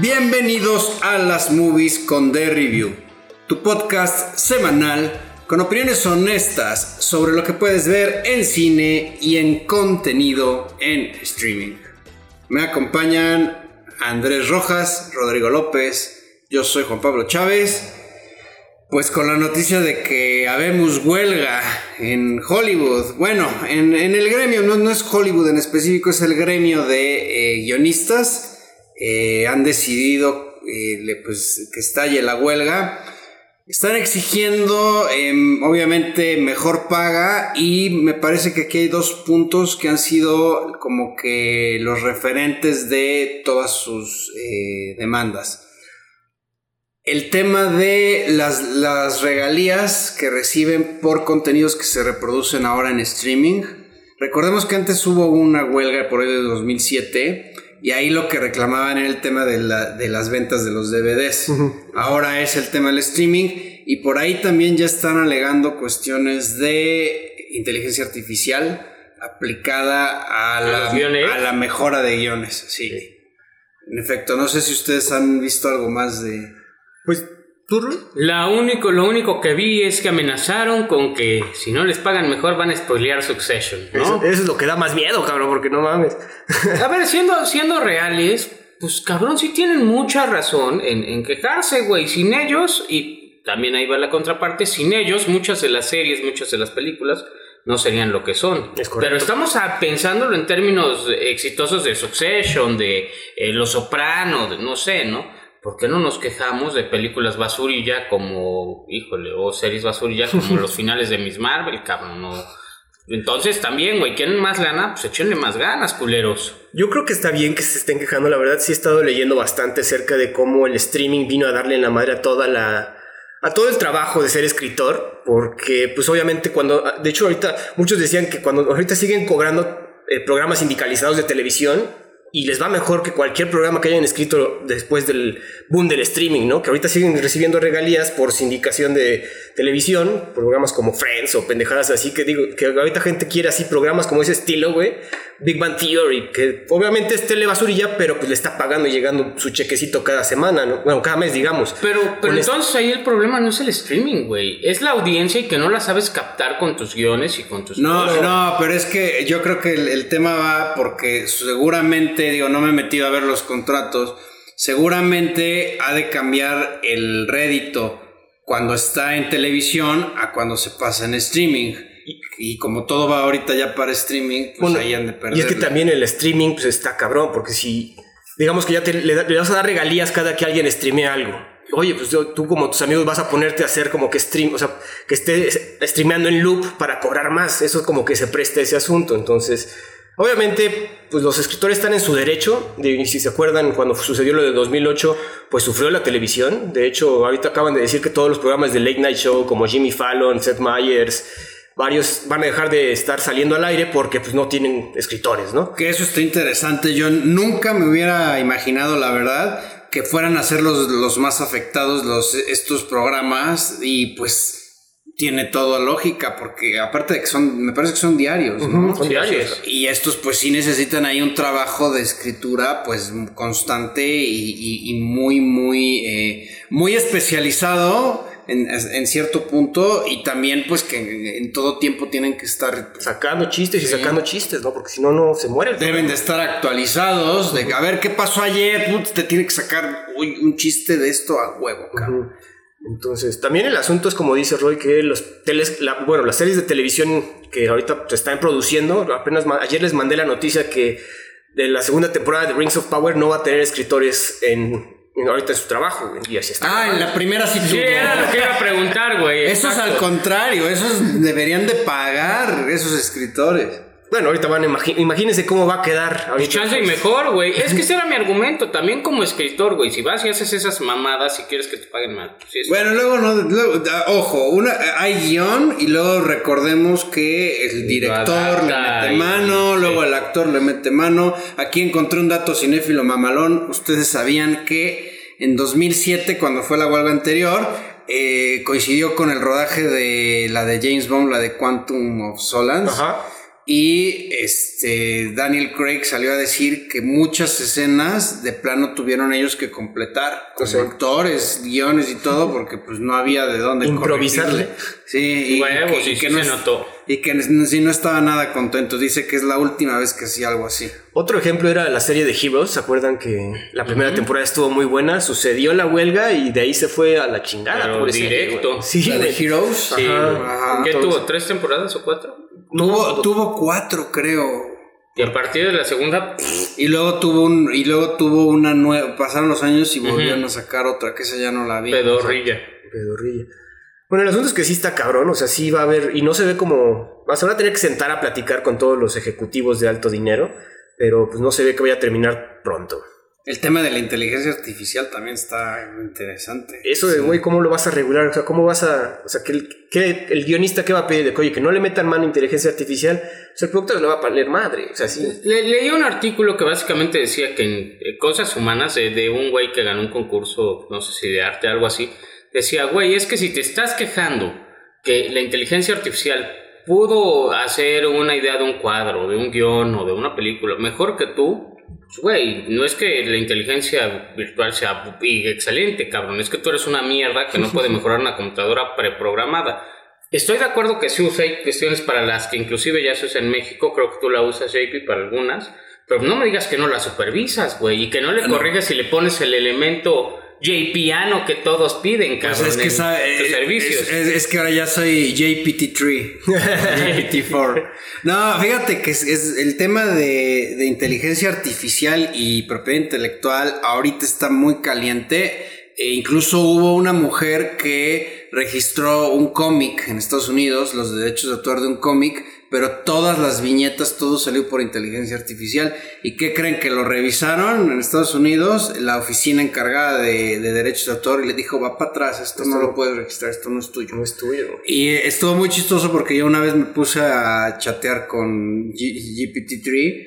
Bienvenidos a las movies con The Review, tu podcast semanal con opiniones honestas sobre lo que puedes ver en cine y en contenido en streaming. Me acompañan Andrés Rojas, Rodrigo López, yo soy Juan Pablo Chávez. Pues con la noticia de que habemos huelga en Hollywood. Bueno, en, el gremio, no, es Hollywood en específico, es el gremio de eh, guionistas eh, han decidido eh, pues, que estalle la huelga. Están exigiendo, em, obviamente, mejor paga y me parece que aquí hay dos puntos que han sido como que los referentes de todas sus eh, demandas. El tema de las, regalías que reciben por contenidos que se reproducen ahora en streaming. Recordemos que antes hubo una huelga por ahí de 2007 y ahí lo que reclamaban era el tema de, las ventas de los DVDs. Ahora es el tema del streaming y por ahí también ya están alegando cuestiones de inteligencia artificial aplicada a, la, a la, mejora de guiones. Sí. En efecto, no sé si ustedes han visto algo más de... Pues la único, lo único que vi es que amenazaron con que si no les pagan mejor van a spoilear Succession. Eso, es lo que da más miedo, cabrón, porque no mames. a ver, siendo, siendo reales, pues cabrón, sí tienen mucha razón en, en quejarse, güey. Sin ellos, y también ahí va la contraparte, sin ellos muchas de las series, muchas de las películas no serían lo que son. Pero estamos pensándolo en términos exitosos de Succession, de eh, Los Soprano, de, no sé, ¿no? ¿Por qué no nos quejamos de películas basurilla como, híjole, o series basurilla como los finales de Miss Marvel, cabrón? No. Entonces también, güey, ¿quieren más lana? Pues échenle más ganas, culeros. Yo creo que está bien que se estén quejando, la verdad sí he estado leyendo bastante acerca de cómo el streaming vino a darle en la madre a toda la a todo el trabajo de ser escritor, porque pues obviamente cuando, de hecho ahorita muchos decían que cuando ahorita siguen cobrando eh, programas sindicalizados de televisión, y les va mejor que cualquier programa que hayan escrito después del boom del streaming, ¿no? Que ahorita siguen recibiendo regalías por sindicación de televisión, programas como Friends o pendejadas así, que digo, que ahorita gente quiere así programas como ese estilo, güey. Big Bang Theory, que obviamente es telebasurilla, pero pues le está pagando y llegando su chequecito cada semana, ¿no? Bueno, cada mes, digamos. Pero, pero entonces ahí el problema no es el streaming, güey. Es la audiencia y que no la sabes captar con tus guiones y con tus... No, no, pero es que yo creo que el tema va porque seguramente digo, no me he metido a ver los contratos, seguramente ha de cambiar el rédito cuando está en televisión a cuando se pasa en streaming. Y, como todo va ahorita ya para streaming, pues ahí han de perder. Y es que también el streaming pues está cabrón, porque si, digamos que ya te, le, vas a dar regalías cada que alguien streamea algo. Oye, pues tú como tus amigos vas a ponerte a hacer como que stream, o sea, que esté streameando en loop para cobrar más. Eso es como que se presta ese asunto. Entonces, Obviamente, pues los escritores están en su derecho, de, si se acuerdan, cuando sucedió lo de 2008, pues sufrió la televisión. De hecho, ahorita acaban de decir que todos los programas de Late Night Show, como Jimmy Fallon, Seth Meyers, varios van a dejar de estar saliendo al aire porque pues no tienen escritores, ¿no? Que eso está interesante. Yo nunca me hubiera imaginado, la verdad, que fueran a ser los, los más afectados los, estos programas y pues tiene toda lógica, porque aparte de que son, me parece que son diarios, Son diarios. Y estos pues sí necesitan ahí un trabajo de escritura pues constante y, muy, muy, eh, muy especializado en, cierto punto y también pues que en, todo tiempo tienen que estar sacando chistes y sacando chistes, ¿no? Porque si no, no se mueren. Deben de estar actualizados, de a ver qué pasó ayer, te tiene que sacar un chiste de esto a huevo, cabrón. Entonces, también el asunto es como dice Roy, que los teles, bueno, las series de televisión que ahorita se están produciendo, apenas ayer les mandé la noticia que de la segunda temporada de Rings of Power no va a tener escritores en, ahorita en su trabajo, y así está. Ah, en la primera sí Sí, era lo que iba a preguntar, güey. Eso es al contrario, esos deberían de pagar esos escritores. Bueno, ahorita van a imagínense cómo va a quedar. Ahorita. Chance y mejor, güey. Es que ese era mi argumento. También como escritor, güey. Si vas y haces esas mamadas y quieres que te paguen más. Pues bueno, luego no. Ojo, una, hay guion y luego recordemos que el director le mete mano, luego el actor le mete mano. Aquí encontré un dato cinéfilo mamalón. Ustedes sabían que en 2007, cuando fue la huelga anterior, eh, coincidió con el rodaje de la de James Bond, la de Quantum of Solace. Ajá Y este Daniel Craig salió a decir que muchas escenas de plano tuvieron ellos que completar con actores, guiones y todo, porque pues no había de dónde Improvisarle. corregirle. Sí, y Huevos, que, y y que sí no se notó. y que sí no estaba nada contento. Dice que es la última vez que hacía algo así. Otro ejemplo era la serie de Heroes. ¿Se acuerdan que la primera temporada estuvo muy buena? Sucedió la huelga y de ahí se fue a la chingada. Pero directo. Sí, La de. Heroes. Sí. Ajá. ¿Qué entonces- tuvo? ¿Tres temporadas o cuatro? Tuvo, tuvo cuatro, creo. Y a partir de la segunda, Y luego tuvo un, y luego tuvo una nueva, pasaron los años y volvieron a sacar otra, que esa ya no la vi. pedorrilla. Pedorrilla. Bueno, el asunto es que sí está cabrón, o sea, sí va a haber, y no se ve como, o sea, se van a tener que sentar a platicar con todos los ejecutivos de alto dinero, pero pues no se ve que vaya a terminar pronto. El tema de la inteligencia artificial también está interesante. Eso de, güey, ¿cómo lo vas a regular? O sea, ¿cómo vas a, o sea, que el, que el guionista qué va a pedir de que, oye, que no le metan mano a inteligencia artificial? O sea, el productor le va a valer madre, o sea, sí. Le- leí un artículo que básicamente decía que en eh, cosas humanas, eh, de un güey que ganó un concurso, no sé si de arte, algo así, decía, güey, es que si te estás quejando que la inteligencia artificial pudo hacer una idea de un cuadro, de un guion o de una película mejor que tú, güey, no es que la inteligencia virtual sea excelente, cabrón, es que tú eres una mierda que no puede mejorar una computadora preprogramada. Estoy de acuerdo que sí usa hay cuestiones para las que inclusive ya se usa en México, creo que tú la usas, JP, para algunas, pero no me digas que no la supervisas, güey, y que no le corriges si le pones el elemento JPiano que todos piden, Pues cabrón, es que en sabe- tus es- servicios. Es, es- es que ahora ya soy JPT3, JPT4. No, fíjate que es, es el tema de, de inteligencia artificial y propiedad intelectual ahorita está muy caliente. E incluso hubo una mujer que registró un cómic en Estados Unidos, los derechos de autor de un cómic, pero todas las viñetas, todo salió por inteligencia artificial. ¿Y qué creen? Que lo revisaron en Estados Unidos, la oficina encargada de, de derechos de autor, y le dijo, va para atrás, esto no lo puedes registrar, esto no es tuyo. No es tuyo. Y estuvo muy chistoso porque yo una vez me puse a chatear con G- GPT-3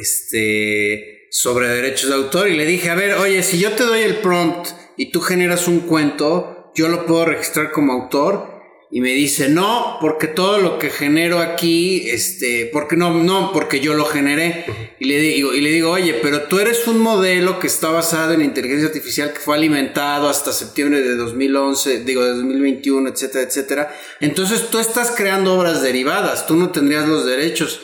este, sobre derechos de autor y le dije, a ver, oye, si yo te doy el prompt y tú generas un cuento, yo lo puedo registrar como autor. Y me dice, no, porque todo lo que genero aquí, este, porque no, no, porque yo lo generé. Y le digo, y le digo, oye, pero tú eres un modelo que está basado en inteligencia artificial que fue alimentado hasta septiembre de 2011, digo, de 2021, etcétera, etcétera. Entonces tú estás creando obras derivadas, tú no tendrías los derechos.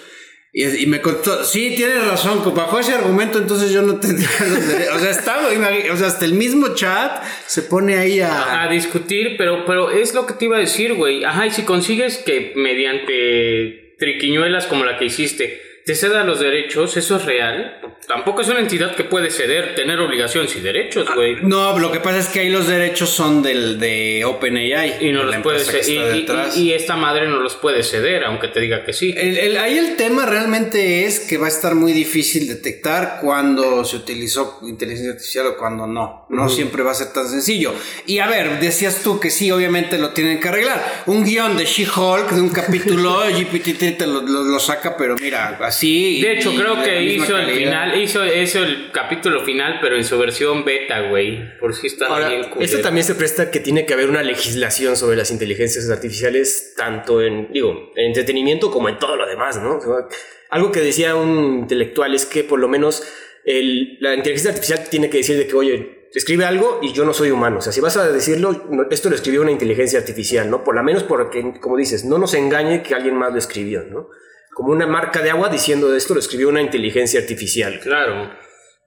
Y, me contó, sí, tienes razón, bajo ese argumento entonces yo no tendría. O sea, está, o sea, hasta el mismo chat se pone ahí a... a discutir, pero, pero es lo que te iba a decir, güey. Ajá, y si consigues que mediante triquiñuelas como la que hiciste te ceda los derechos, eso es real. Tampoco es una entidad que puede ceder, tener obligaciones y derechos, güey. No, lo que pasa es que ahí los derechos son del de OpenAI. y no los puede ceder. Y, y- y esta madre no los puede ceder, aunque te diga que sí. El- el- ahí el tema realmente es que va a estar muy difícil detectar cuando se utilizó inteligencia artificial o cuando no. No siempre va a ser tan sencillo. Y a ver, decías tú que sí, obviamente lo tienen que arreglar. Un guion de She-Hulk, de un capítulo, GPT te lo, lo- lo saca, pero mira, así. De hecho, creo de que hizo el final, hizo, hizo el capítulo final, pero en su versión beta, güey. Por si está Ahora, bien esto también se presta que tiene que haber una legislación sobre las inteligencias artificiales, tanto en, digo, en entretenimiento como en todo lo demás, ¿no? O sea, algo que decía un intelectual es que por lo menos el- la inteligencia artificial tiene que decir de que, oye, escribe algo y yo no soy humano. O sea, si vas a decirlo, no, esto lo escribió una inteligencia artificial, ¿no? Por lo menos porque, como dices, no nos engañe que alguien más lo escribió, ¿no? Como una marca de agua diciendo esto lo escribió una inteligencia artificial. Claro.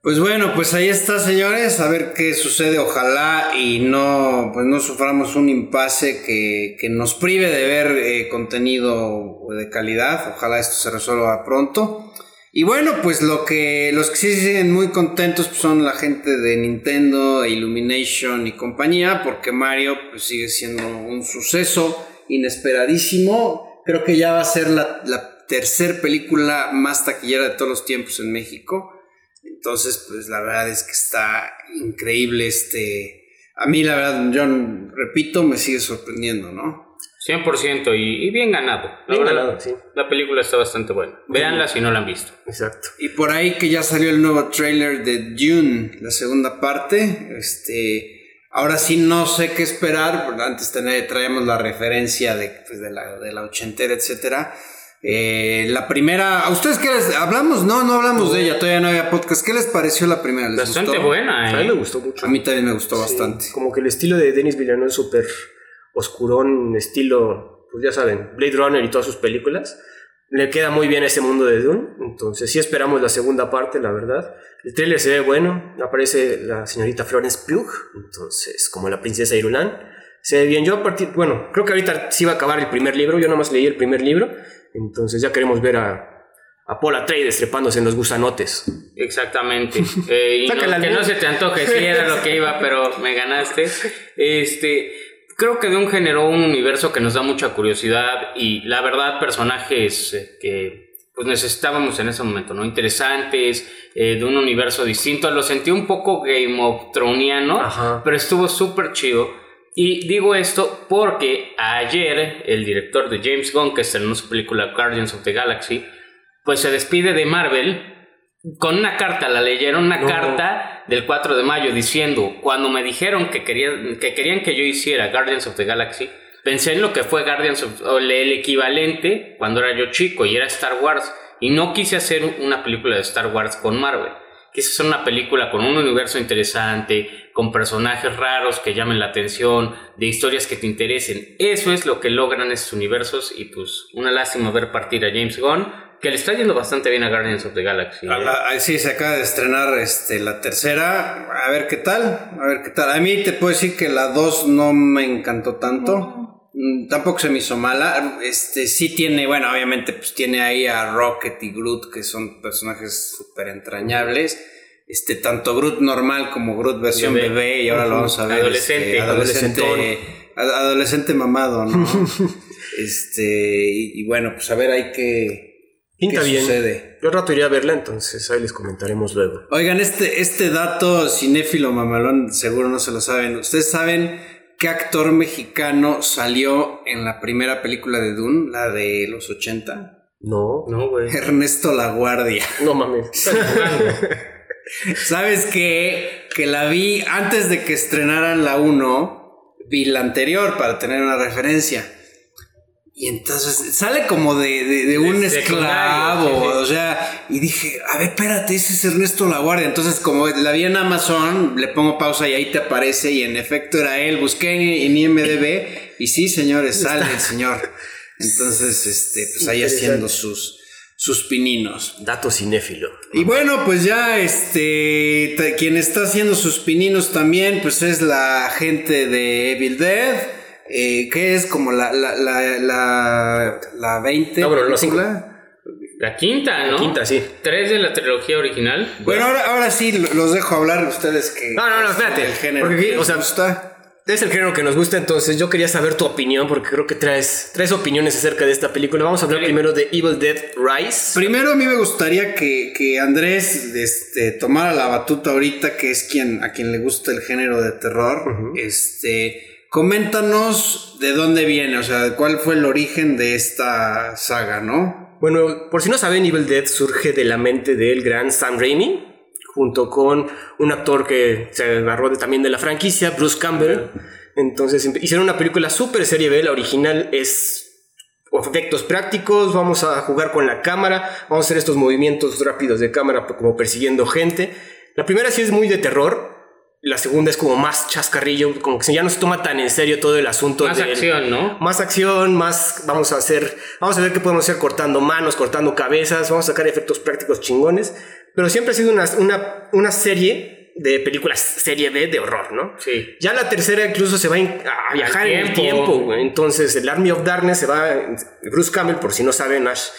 Pues bueno, pues ahí está, señores, a ver qué sucede. Ojalá y no, pues no suframos un impasse que, que nos prive de ver eh, contenido de calidad. Ojalá esto se resuelva pronto. Y bueno, pues lo que los que sí siguen muy contentos pues, son la gente de Nintendo, Illumination y compañía, porque Mario pues, sigue siendo un suceso inesperadísimo. Creo que ya va a ser la, la tercer película más taquillera de todos los tiempos en México. Entonces, pues la verdad es que está increíble este... A mí la verdad, yo repito, me sigue sorprendiendo, ¿no? 100% y, y bien ganado. La Bien verdad, ganado, sí. La película está bastante buena. Véanla si no la han visto. Exacto. Y por ahí que ya salió el nuevo trailer de Dune, la segunda parte. Este, ahora sí no sé qué esperar. porque Antes traíamos la referencia de, pues, de, la, de la ochentera, etcétera. Eh, la primera, ¿a ustedes qué les hablamos? No, no hablamos de ella, todavía no había podcast. ¿Qué les pareció la primera? ¿Les Bastante gustó? buena, A mí ¿eh? me gustó mucho. A mí también me gustó Sí, bastante. Como que el estilo de Denis Villeneuve es súper oscurón, estilo, pues ya saben, Blade Runner y todas sus películas. Le queda muy bien ese mundo de Dune. Entonces sí esperamos la segunda parte, la verdad. El trailer se ve bueno. Aparece la señorita Florence Pugh. Entonces, como la princesa Irulan. Se ve bien. Yo a partir... Bueno, creo que ahorita sí va a acabar el primer libro. Yo nomás leí el primer libro. Entonces ya queremos ver a, a Paul Atreides trepándose en los gusanotes. Exactamente. Eh, y no- que no se te antoje, sí era lo que iba, pero me ganaste. Este, creo que de un generó un universo que nos da mucha curiosidad y la verdad personajes eh, que pues necesitábamos en ese momento, ¿no? Interesantes, eh, de un universo distinto. Lo sentí un poco Game of Thronesiano, Ajá. pero estuvo súper chido. Y digo esto porque ayer el director de James Gunn, que estrenó su película Guardians of the Galaxy, pues se despide de Marvel con una carta, la leyeron una No. carta del 4 de mayo diciendo, cuando me dijeron que querían que, querían que yo hiciera Guardians of the Galaxy, pensé en lo que fue Guardians of o el el equivalente cuando era yo chico y era Star Wars y no quise hacer una película de Star Wars con Marvel. Quise hacer una película con un universo interesante, con personajes raros que llamen la atención, de historias que te interesen. Eso es lo que logran estos universos y pues una lástima ver partir a James Gunn, que le está yendo bastante bien a Guardians of the Galaxy. A la- a- sí, se acaba de estrenar este, la tercera. A ver qué tal. A ver qué tal. A mí te puedo decir que la 2 no me encantó tanto. Mm, Tampoco se me hizo mala. Este sí tiene, bueno, obviamente, pues tiene ahí a Rocket y Groot, que son personajes súper entrañables. Este, tanto Groot normal como Groot versión Bebé. bebé, y ahora lo vamos a ver. Adolescente. este, adolescente, Adolescentón. ad- adolescente mamado, ¿no? este, y, y bueno, pues a ver, hay que. Pinta ¿Qué bien. sucede? Yo al rato iré a verla, entonces ahí les comentaremos luego. Oigan, este, este dato cinéfilo mamalón seguro no se lo saben. ¿Ustedes saben qué actor mexicano salió en la primera película de Dune, la de los 80? No, No, güey. Ernesto Laguardia. no mames. ¿Sabes qué? Que la vi antes de que estrenaran la 1, vi la anterior para tener una referencia. Y entonces sale como de, de- de un esclavo, o sea, y dije, a ver, espérate, ese es Ernesto Laguardia. Entonces, como la vi en Amazon, le pongo pausa y ahí te aparece, y en efecto era él. Busqué en, IMDB, y sí, señores, sale el señor. Entonces, este, pues ahí haciendo sus, sus pininos. Dato cinéfilo. Y bueno, pues ya este quien está haciendo sus pininos también, pues es la gente de Evil Dead, eh, que es como la, la, la, la, la 20. No, la película. La quinta, ¿no? quinta, sí. Tres de la trilogía original. Bueno, ahora, ahora sí lo- los dejo hablar ustedes que... No, no, no, espérate. El género Porque, que o sea, gusta. Es el género que nos gusta, entonces yo quería saber tu opinión, porque creo que traes tres opiniones acerca de esta película. Vamos a hablar Sí. primero de Evil Dead Rise. Primero a mí me gustaría que, que Andrés este, tomara la batuta ahorita, que es quien a quien le gusta el género de terror. Este, coméntanos de dónde viene, o sea, cuál fue el origen de esta saga, ¿no? Bueno, por si no saben, Evil Dead surge de la mente del gran Sam Raimi, junto con un actor que se agarró también de la franquicia, Bruce Campbell. Entonces hicieron una película super serie B, la original es efectos prácticos, vamos a jugar con la cámara, vamos a hacer estos movimientos rápidos de cámara como persiguiendo gente. La primera sí es muy de terror, la segunda es como más chascarrillo, como que ya no se toma tan en serio todo el asunto. Más del- acción, ¿no? más acción, más vamos a hacer, vamos a ver qué podemos hacer cortando manos, cortando cabezas, vamos a sacar efectos prácticos chingones, pero siempre ha sido una, una, una serie de películas serie B de horror, ¿no? Sí. Ya la tercera incluso se va a viajar en el tiempo. Entonces el Army of Darkness se va, Bruce Campbell, por si no saben, Ash,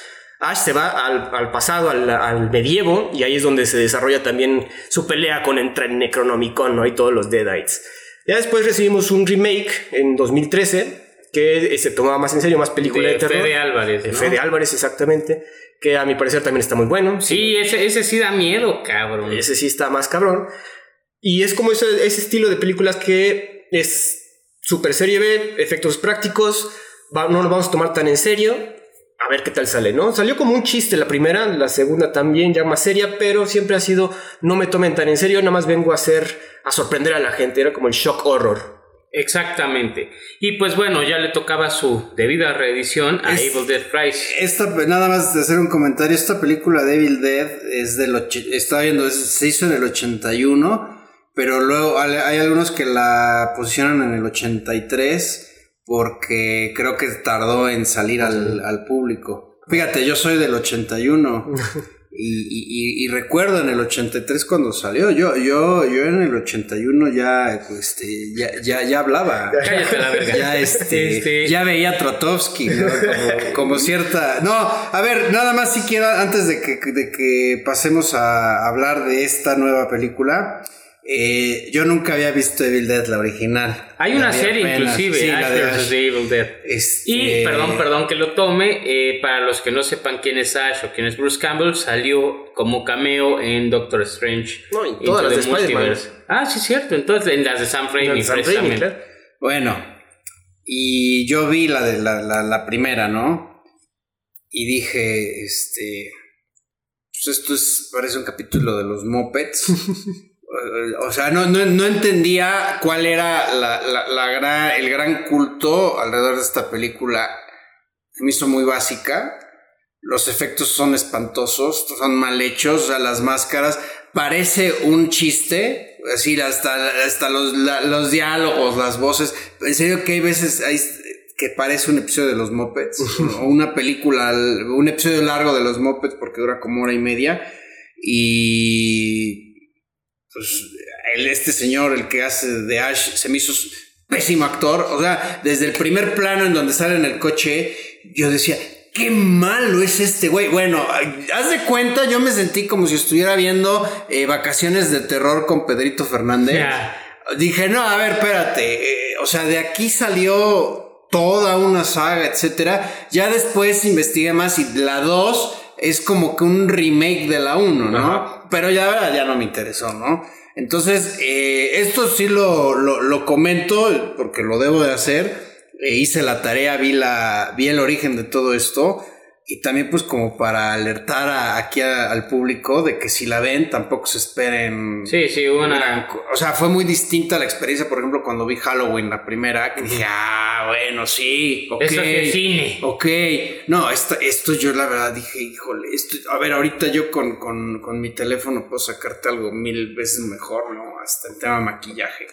Ash se va al, al pasado, al, al medievo, y ahí es donde se desarrolla también su pelea con el tren Necronomicon, ¿no? Y todos los Deadites. Ya después recibimos un remake en 2013 que se tomaba más en serio, más película de, De terror. Fede Álvarez, ¿no? Fede Álvarez, exactamente. Que a mi parecer también está muy bueno. Sí, ese, ese sí da miedo, cabrón. Ese sí está más cabrón. Y es como ese, ese estilo de películas que es super serie B, efectos prácticos, va- no nos vamos a tomar tan en serio. A ver qué tal sale, ¿no? Salió como un chiste la primera, la segunda también ya más seria, pero siempre ha sido no me tomen tan en serio, nada más vengo a hacer, a sorprender a la gente, era como el shock horror. Exactamente. Y pues bueno, ya le tocaba su debida reedición a Es- Evil Dead Rise. Esta, nada más de hacer un comentario, esta película de Evil Dead es del... Estaba viendo, es- se hizo en el 81, pero luego hay, hay algunos que la posicionan en el 83 porque creo que tardó en salir al, al público. Fíjate, yo soy del 81 y, y- y- y recuerdo en el 83 cuando salió. Yo, yo, yo en el 81 ya, este, ya, ya, ya hablaba. Cállate la verga. Ya, este, Este- ya veía a Trotowski, ¿no? como, como cierta... No, a ver, nada más si quiero, antes de que, de que pasemos a hablar de esta nueva película, eh, yo nunca había visto Evil Dead, la original. Hay La una serie apenas. inclusive, Sí, Ash de vs. Ash. Evil Dead. Este- Y, perdón, perdón que lo tome, eh, para los que no sepan quién es Ash o quién es Bruce Campbell, salió como cameo en Doctor Strange. No, en todas las de Spider-Man. Multiverse. Ah, sí, cierto. Entonces, en las de Sam Raimi, Sam Raimi, precisamente. claro. Bueno, y yo vi la de la, la, la primera, ¿no? Y dije, este, pues esto es, parece un capítulo de los Muppets. O sea, no, no, no entendía cuál era la, la, la gran, el gran culto alrededor de esta película. Me hizo muy básica. Los efectos son espantosos, son mal hechos, o sea, las máscaras. Parece un chiste, así hasta, hasta los, la- los diálogos, las voces. En serio que hay veces hay, que parece un episodio de los Muppets, o una película, un episodio largo de los Muppets porque dura como hora y media. Y pues el- este señor, el que hace de Ash, se me hizo pésimo actor. O sea, desde el primer plano en donde sale en el coche, yo decía, qué malo es este güey. Bueno, haz de cuenta, yo me sentí como si estuviera viendo eh, Vacaciones de Terror con Pedrito Fernández. Ya. Dije, no, a ver, espérate. eh, o sea, de aquí salió toda una saga, etcétera. Ya después investigué más y la 2 es como que un remake de la 1, ¿no? Pero ya, ya no me interesó, ¿no? Entonces, eh, esto sí lo, lo, comento porque lo debo de hacer. Eh, hice la tarea, vi, la, vi el origen de todo esto. Y también pues como para alertar a- aquí a- al público de que si la ven tampoco se esperen Sí, sí, una. gran o sea, fue muy distinta la experiencia, por ejemplo, cuando vi Halloween la primera, que dije, ah, bueno, sí, ok. Eso es de cine. Ok, no, esta- esto yo la verdad dije, híjole, esto, a ver, ahorita yo con, con, con mi teléfono puedo sacarte algo mil veces mejor, ¿no? Hasta el tema maquillaje.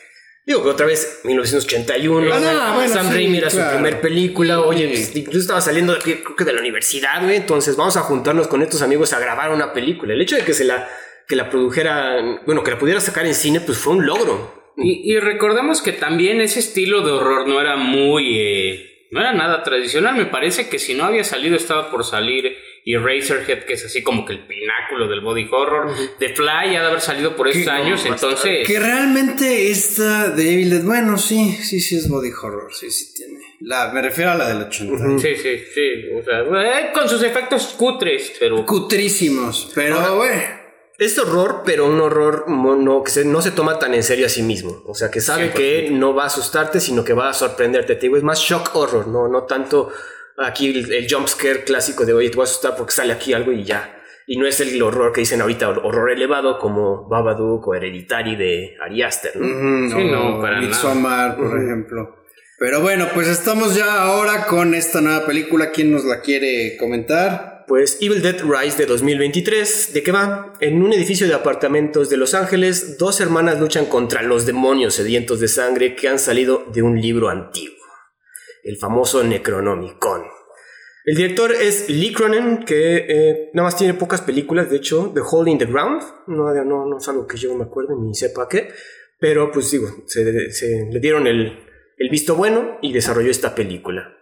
Digo que otra vez, 1981. Ah, no, bueno, Sam sí, Raimi era claro. su primer película. Oye, pues, incluso estaba saliendo de aquí, creo que de la universidad, güey. Entonces vamos a juntarnos con estos amigos a grabar una película. El hecho de que se la, que la produjera, bueno, que la pudiera sacar en cine, pues fue un logro. Y, y recordemos que también ese estilo de horror no era muy. eh, no era nada tradicional. Me parece que si no había salido, estaba por salir. Y Razorhead, que es así como que el pináculo del body horror. The Fly ha de haber salido por esos años. Entonces. Que realmente esta de Evil Dead, bueno, sí, sí, sí es body horror, sí, sí tiene. La, me refiero a la del 80. Sí, sí, sí. O sea, eh, con sus efectos cutres, pero. Cutrísimos, pero Ahora- bueno. Es horror, pero un horror mono, que se- no se toma tan en serio a sí mismo. O sea, que sabe que no va a asustarte, sino que va a sorprenderte. Te digo, es más shock horror, no, no tanto aquí el, el jump scare clásico de, oye, te voy a asustar porque sale aquí algo y ya. Y no es el horror que dicen ahorita, hor- horror elevado como Babadook o Hereditary de Ari Aster, ¿no? Ujú, Sí, o no, para Midsommar, por ejemplo. Pero bueno, pues estamos ya ahora con esta nueva película. ¿Quién nos la quiere comentar? Pues Evil Dead Rise de 2023, ¿de qué va? En un edificio de apartamentos de Los Ángeles, dos hermanas luchan contra los demonios sedientos de sangre que han salido de un libro antiguo, el famoso Necronomicon. El director es Lee Cronin, que eh, nada más tiene pocas películas, de hecho, The Hole in the Ground, no, no, no es algo que yo me acuerde ni sepa qué, pero pues digo, se, se le dieron el, el visto bueno y desarrolló esta película.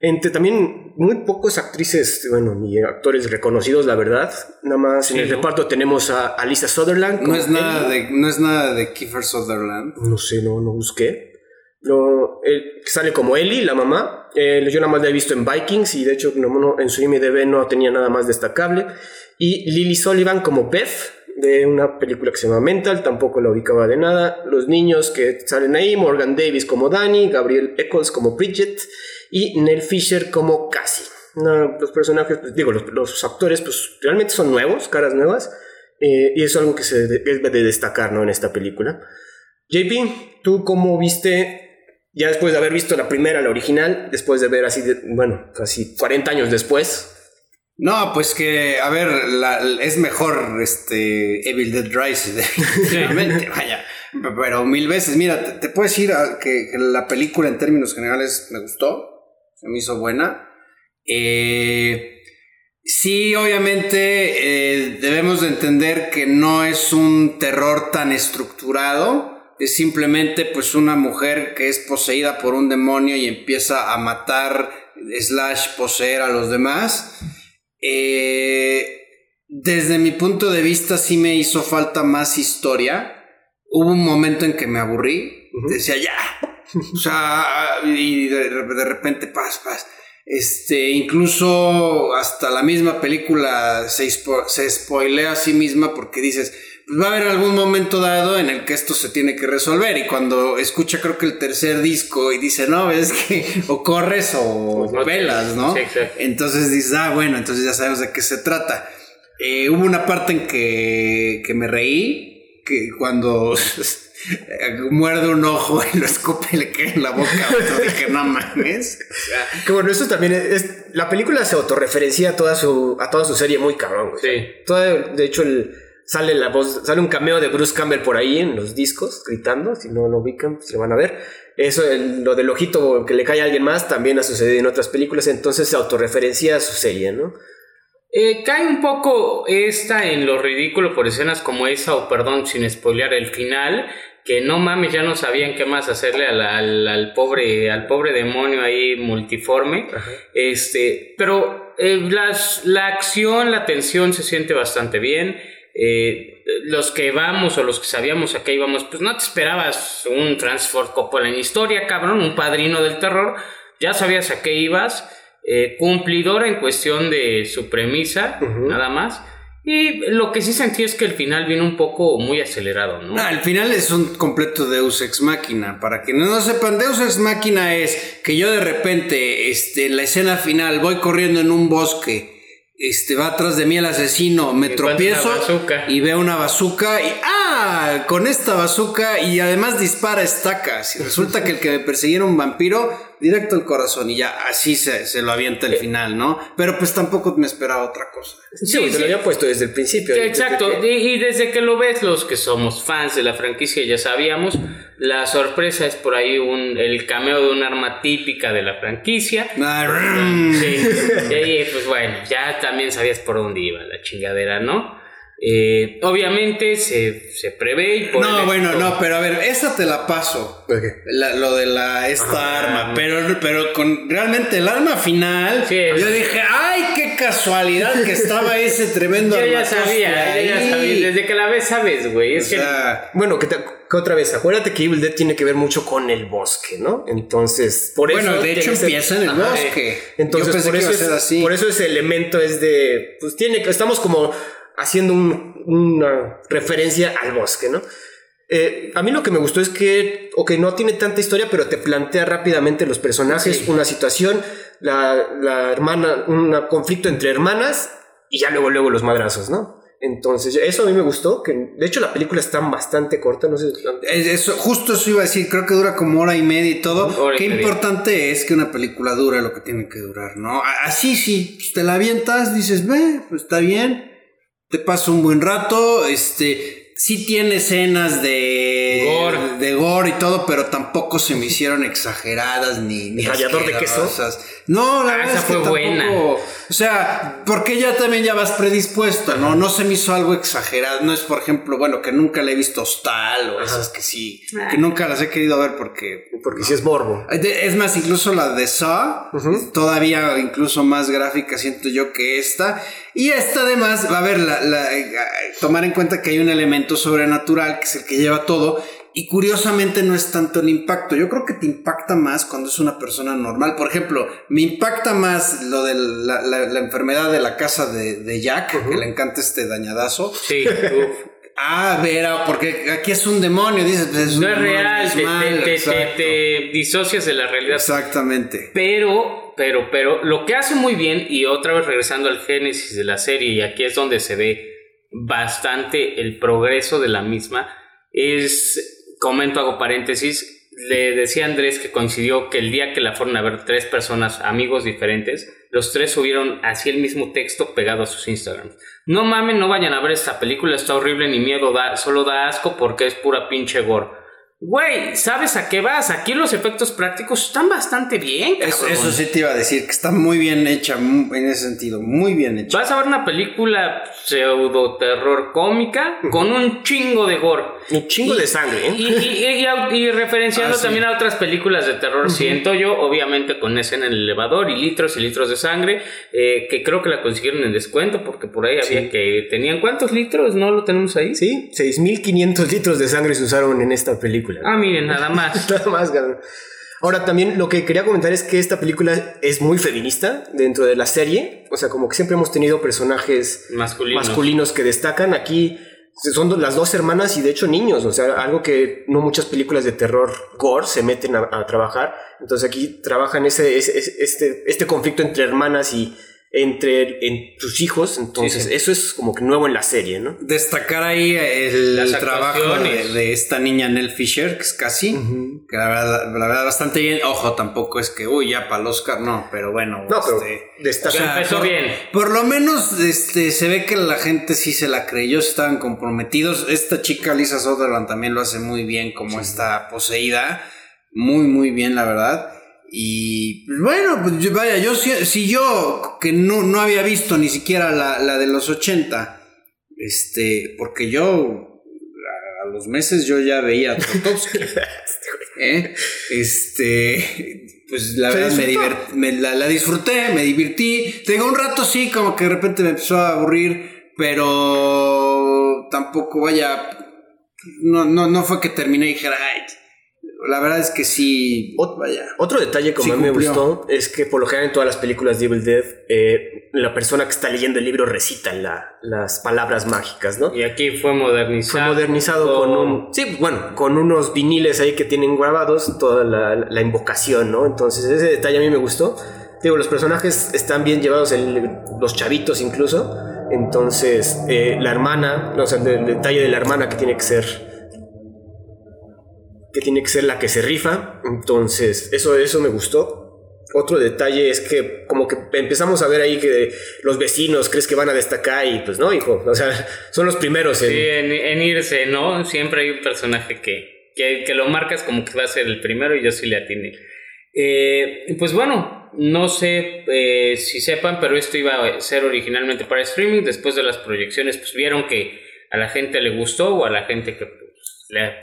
Entre también muy pocos actrices, bueno, ni actores reconocidos, la verdad. Nada más en Sí, el ¿no? reparto tenemos a Alisa Sutherland. No es nada de, no es nada de Kiefer Sutherland. No sé, no, no busqué. No, él sale como Ellie, la mamá. Eh, yo nada más la he visto en Vikings y de hecho en su IMDb no tenía nada más destacable. Y Lily Sullivan como Beth, de una película que se llama Mental, tampoco la ubicaba de nada. Los niños que salen ahí, Morgan Davis como Danny, Gabriel Eccles como Bridget y Nell Fisher como Cassie. Los personajes, pues, digo, los, actores pues realmente son nuevos, caras nuevas. eh, y es algo que se debe de destacar ¿no? en esta película. JP, ¿tú cómo viste ya después de haber visto la primera, la original, después de ver así, de, bueno, casi 40 años después. No, pues que, a ver, la- es mejor este Evil Dead Rise, definitivamente, vaya. Pero mil veces, mira, te, te puedo decir ah, que, que la película en términos generales me gustó, se me hizo buena. Eh, sí, obviamente eh, debemos de entender que no es un terror tan estructurado. Es simplemente pues una mujer que es poseída por un demonio y empieza a matar slash poseer a los demás. Eh, desde mi punto de vista sí me hizo falta más historia. Hubo un momento en que me aburrí. Decía ya. O sea, y de, de repente paz, paz. Este, incluso hasta la misma película se, se spoilea a sí misma porque dices, va a haber algún momento dado en el que esto se tiene que resolver. Y cuando escucha, creo que el tercer disco y dice, no, es que o corres o velas, ¿no? Sí, exacto. Entonces dices, ah, bueno, entonces ya sabemos de qué se trata. Eh, hubo una parte en que, que me reí, que cuando muerde un ojo y lo escupe y le cae en la boca a otro, dije, no mames. O sea, Que bueno, eso también es, es- la película se autorreferencia a toda su, a toda su serie muy cabrón, güey. Sí. Toda- de hecho, el, sale la voz, sale un cameo de Bruce Campbell por ahí en los discos, gritando, si no lo ubican, pues lo van a ver. Eso, el- lo del ojito que le cae a alguien más, también ha sucedido en otras películas, entonces se autorreferencia a su serie, ¿no? Eh, cae un poco esta en lo ridículo por escenas como esa, o perdón, sin spoilear el final, que no mames, ya no sabían qué más hacerle al, al- al pobre, al pobre demonio ahí multiforme. Este, pero eh, las, la acción, la tensión se siente bastante bien. Eh, los que vamos o los que sabíamos a qué íbamos, pues no te esperabas un Transford Coppola en historia, cabrón, un padrino del terror. Ya sabías a qué ibas. eh, cumplidora en cuestión de su premisa, nada más. Y lo que sí sentí es que el final vino un poco muy acelerado, ¿no? al final es un completo Deus Ex Máquina. Para quienes no sepan, Deus Ex Máquina es que yo de repente, este, en la escena final, voy corriendo en un bosque. Este va atrás de mí el asesino, me tropiezo y veo una bazuca y ¡ah! Con esta bazuca y además dispara estacas. Y resulta que el que me perseguía era un vampiro directo al corazón y ya así se, se lo avienta el final, ¿no? Pero pues tampoco me esperaba otra cosa. Sí, te lo había puesto desde el principio. Exacto, Desde que- y, y desde que lo ves, los que somos fans de la franquicia ya sabíamos, la sorpresa es por ahí un, el cameo de un arma típica de la franquicia. Ah, Sí, y ahí, pues bueno, ya también sabías por dónde iba la chingadera, ¿no? Eh, obviamente se, se prevé y por No, el bueno, no, pero a ver, esa te la paso. La- lo de la esta arma, pero, pero con realmente el arma final, Sí. yo dije, ay, qué casualidad que estaba ese tremendo Yo ya sabía, yo ya ahí". sabía, desde que la ves sabes, güey. O que sea, Bueno, que, te- que otra vez, acuérdate que Evil Dead tiene que ver mucho con el bosque, ¿no? Entonces, por eso. bueno, de hecho empieza en el Ajá. bosque. Entonces, yo pensé por, que eso iba a ser es- así. por eso ese elemento es de. Pues tiene que. Estamos como haciendo un- una referencia al bosque, ¿no? Eh, a mí lo que me gustó es que, ok, no tiene tanta historia, pero te plantea rápidamente los personajes, Sí. una situación, la, la hermana, un conflicto entre hermanas y ya luego, luego los madrazos, ¿no? Entonces, eso a mí me gustó, que de hecho la película está bastante corta, no sé. Es- Eso, justo eso iba a decir, creo que dura como hora y media y todo. Qué media. importante es que una película dure lo que tiene que durar, ¿no? Así sí, pues, te la avientas, dices, ve, pues está bien, te pasa un buen rato, este, sí tiene escenas de Gore. de gore y todo, pero tampoco se me hicieron exageradas ni, ni ¿Rallador de queso? No, la Ah, verdad esa es que fue tampoco, buena. o sea, porque ya también ya vas predispuesto, ¿no? No se me hizo algo exagerado. No es, por ejemplo, bueno, que nunca le he visto hostal o esas que sí, Ah. que nunca las he querido ver porque. Porque si es morbo. Es más, incluso la de Saw, todavía incluso más gráfica siento yo que esta. Y esta además, va a ver, la, la- eh, tomar en cuenta que hay un elemento sobrenatural que es el que lleva todo. Y curiosamente no es tanto el impacto. Yo creo que te impacta más cuando es una persona normal. Por ejemplo, me impacta más lo de la, la- la enfermedad de la casa de, de Jack, que le encanta este dañadazo. Sí, uf. Ah, Vera, porque aquí es un demonio, dices, pues es no es real, es te, te disocias de la realidad. Exactamente. Pero, pero, pero, lo que hace muy bien, y otra vez regresando al génesis de la serie, y aquí es donde se ve bastante el progreso de la misma, es, comento, hago paréntesis, le decía a Andrés que coincidió que el día que la fueron a ver tres personas, amigos diferentes, los tres subieron así el mismo texto pegado a sus Instagram. No mamen, no vayan a ver esta película, está horrible, ni miedo da, solo da asco porque es pura pinche gore. Güey, ¿sabes a qué vas? Aquí los efectos prácticos están bastante bien. Eso, eso, sí te iba a decir, que está muy bien hecha en ese sentido, muy bien hecha. Vas a ver una película pseudo terror cómica con un chingo de gore. Un chingo de sangre, ¿eh? Y, referenciando ah, también a otras películas de terror, siento yo, obviamente con escena en el elevador y litros y litros de sangre, eh, que creo que la consiguieron en descuento porque por ahí había que... ¿Tenían cuántos litros? ¿No lo tenemos ahí? Sí, 6.500 litros de sangre se usaron en esta película. Ah, miren, nada más. nada más, Ahora, también lo que quería comentar es que esta película es muy feminista dentro de la serie. O sea, como que siempre hemos tenido personajes masculinos, que destacan. Aquí son las dos hermanas y de hecho niños. O sea, algo que no muchas películas de terror gore se meten a, trabajar. Entonces aquí trabajan ese, este, este conflicto entre hermanas y entre en sus hijos, entonces eso es como que nuevo en la serie, ¿no? Destacar ahí el trabajo de, esta niña Nell Fisher, que es casi, que la verdad, la verdad bastante bien, ojo, tampoco es que, uy, ya para el Oscar, no, pero bueno, no, pero este, por, bien. Por lo menos este, se ve que la gente sí se la creyó, estaban comprometidos, esta chica Lisa Sutherland también lo hace muy bien como está poseída, muy, muy bien, la verdad. Y pues, bueno, pues vaya, yo si, yo que no, no, había visto ni siquiera la, la, de los 80, este, porque yo a, los meses yo ya veía a ¿eh? Este, pues la verdad me, la, disfruté, me divertí. Tengo un rato sí, como que de repente me empezó a aburrir, pero tampoco vaya, no, no, no fue que terminé y dijera, ay, la verdad es que sí. vaya. Otro detalle que me gustó es que por lo general en todas las películas de Evil Dead, eh, la persona que está leyendo el libro recita las palabras mágicas, ¿no? Y aquí fue modernizado. Fue modernizado con un. Sí, bueno, con unos viniles ahí que tienen grabados toda la, invocación, ¿no? Entonces, ese detalle a mí me gustó. Digo, los personajes están bien llevados, los chavitos incluso. Entonces, eh, la hermana, o sea, el detalle de la hermana que tiene que ser que tiene que ser la que se rifa. Entonces, eso, eso me gustó. Otro detalle es que como que empezamos a ver ahí que los vecinos crees que van a destacar y pues no, hijo, o sea, son los primeros en... en, irse, ¿no? Siempre hay un personaje que, que, lo marcas como que va a ser el primero y yo sí le atiné. Eh, pues bueno, no sé eh, si sepan, pero esto iba a ser originalmente para streaming. Después de las proyecciones, pues vieron que a la gente le gustó o a la gente que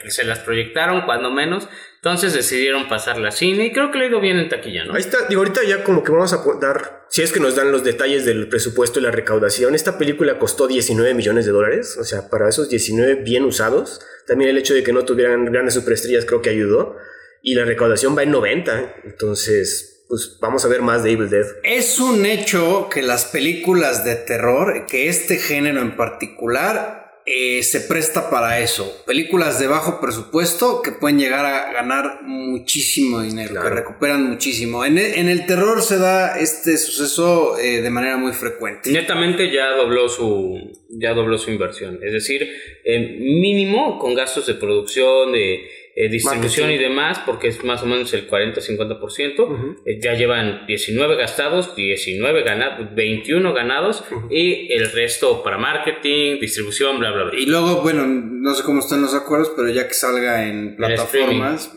se las proyectaron cuando menos, entonces decidieron pasarla a cine y creo que le ha ido bien en taquilla, ¿no? Ahí está, digo, ahorita ya como que vamos a dar, si es que nos dan los detalles del presupuesto y la recaudación, esta película costó 19 millones de dólares, o sea, para esos 19 bien usados, también el hecho de que no tuvieran grandes superestrellas creo que ayudó, y la recaudación va en 90, entonces pues vamos a ver más de Evil Dead. Es un hecho que las películas de terror, que este género en particular, eh, se presta para eso. Películas de bajo presupuesto que pueden llegar a ganar muchísimo dinero, que recuperan muchísimo. En el, terror se da este suceso eh, de manera muy frecuente. Netamente ya dobló su, ya dobló su inversión. Es decir, mínimo con gastos de producción, de eh, distribución y demás, porque es más o menos el 40-50%. Eh, ya llevan 19 gastados, 19 ganados, 21 ganados y el resto para marketing, distribución, bla, bla, bla. Y luego, bueno, no sé cómo están los acuerdos, pero ya que salga en plataformas.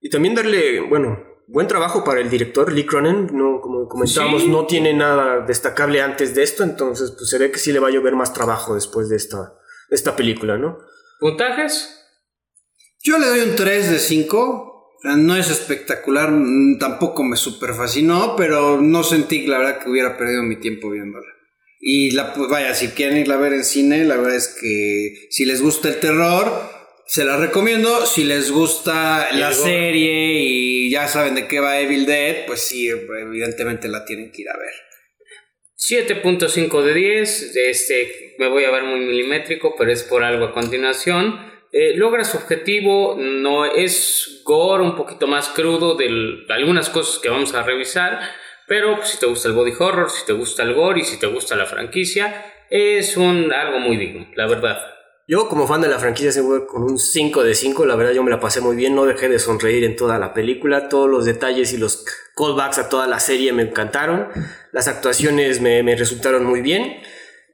y también darle, bueno, buen trabajo para el director Lee Cronin, no, como comentábamos, no tiene nada destacable antes de esto, entonces pues se ve que sí le va a llover más trabajo después de esta, de esta película, ¿no? ¿Puntajes? Yo le doy un 3 de 5. no es espectacular, tampoco me super fascinó, pero no sentí la verdad que hubiera perdido mi tiempo viéndola. Y la, pues vaya, si quieren irla a ver en cine, la verdad es que si les gusta el terror, se la recomiendo. Si les gusta la serie y ya saben de qué va Evil Dead, pues sí, evidentemente la tienen que ir a ver. 7.5 de 10, este, me voy a ver muy milimétrico, pero es por algo a continuación. Eh, logra su objetivo, no es gore un poquito más crudo de, algunas cosas que vamos a revisar, pero si te gusta el body horror, si te gusta el gore y si te gusta la franquicia, es un algo muy digno, la verdad. Yo, como fan de la franquicia, se voy con un 5 de 5. La verdad, yo me la pasé muy bien. No dejé de sonreír en toda la película. Todos los detalles y los callbacks a toda la serie me encantaron. Las actuaciones me, resultaron muy bien.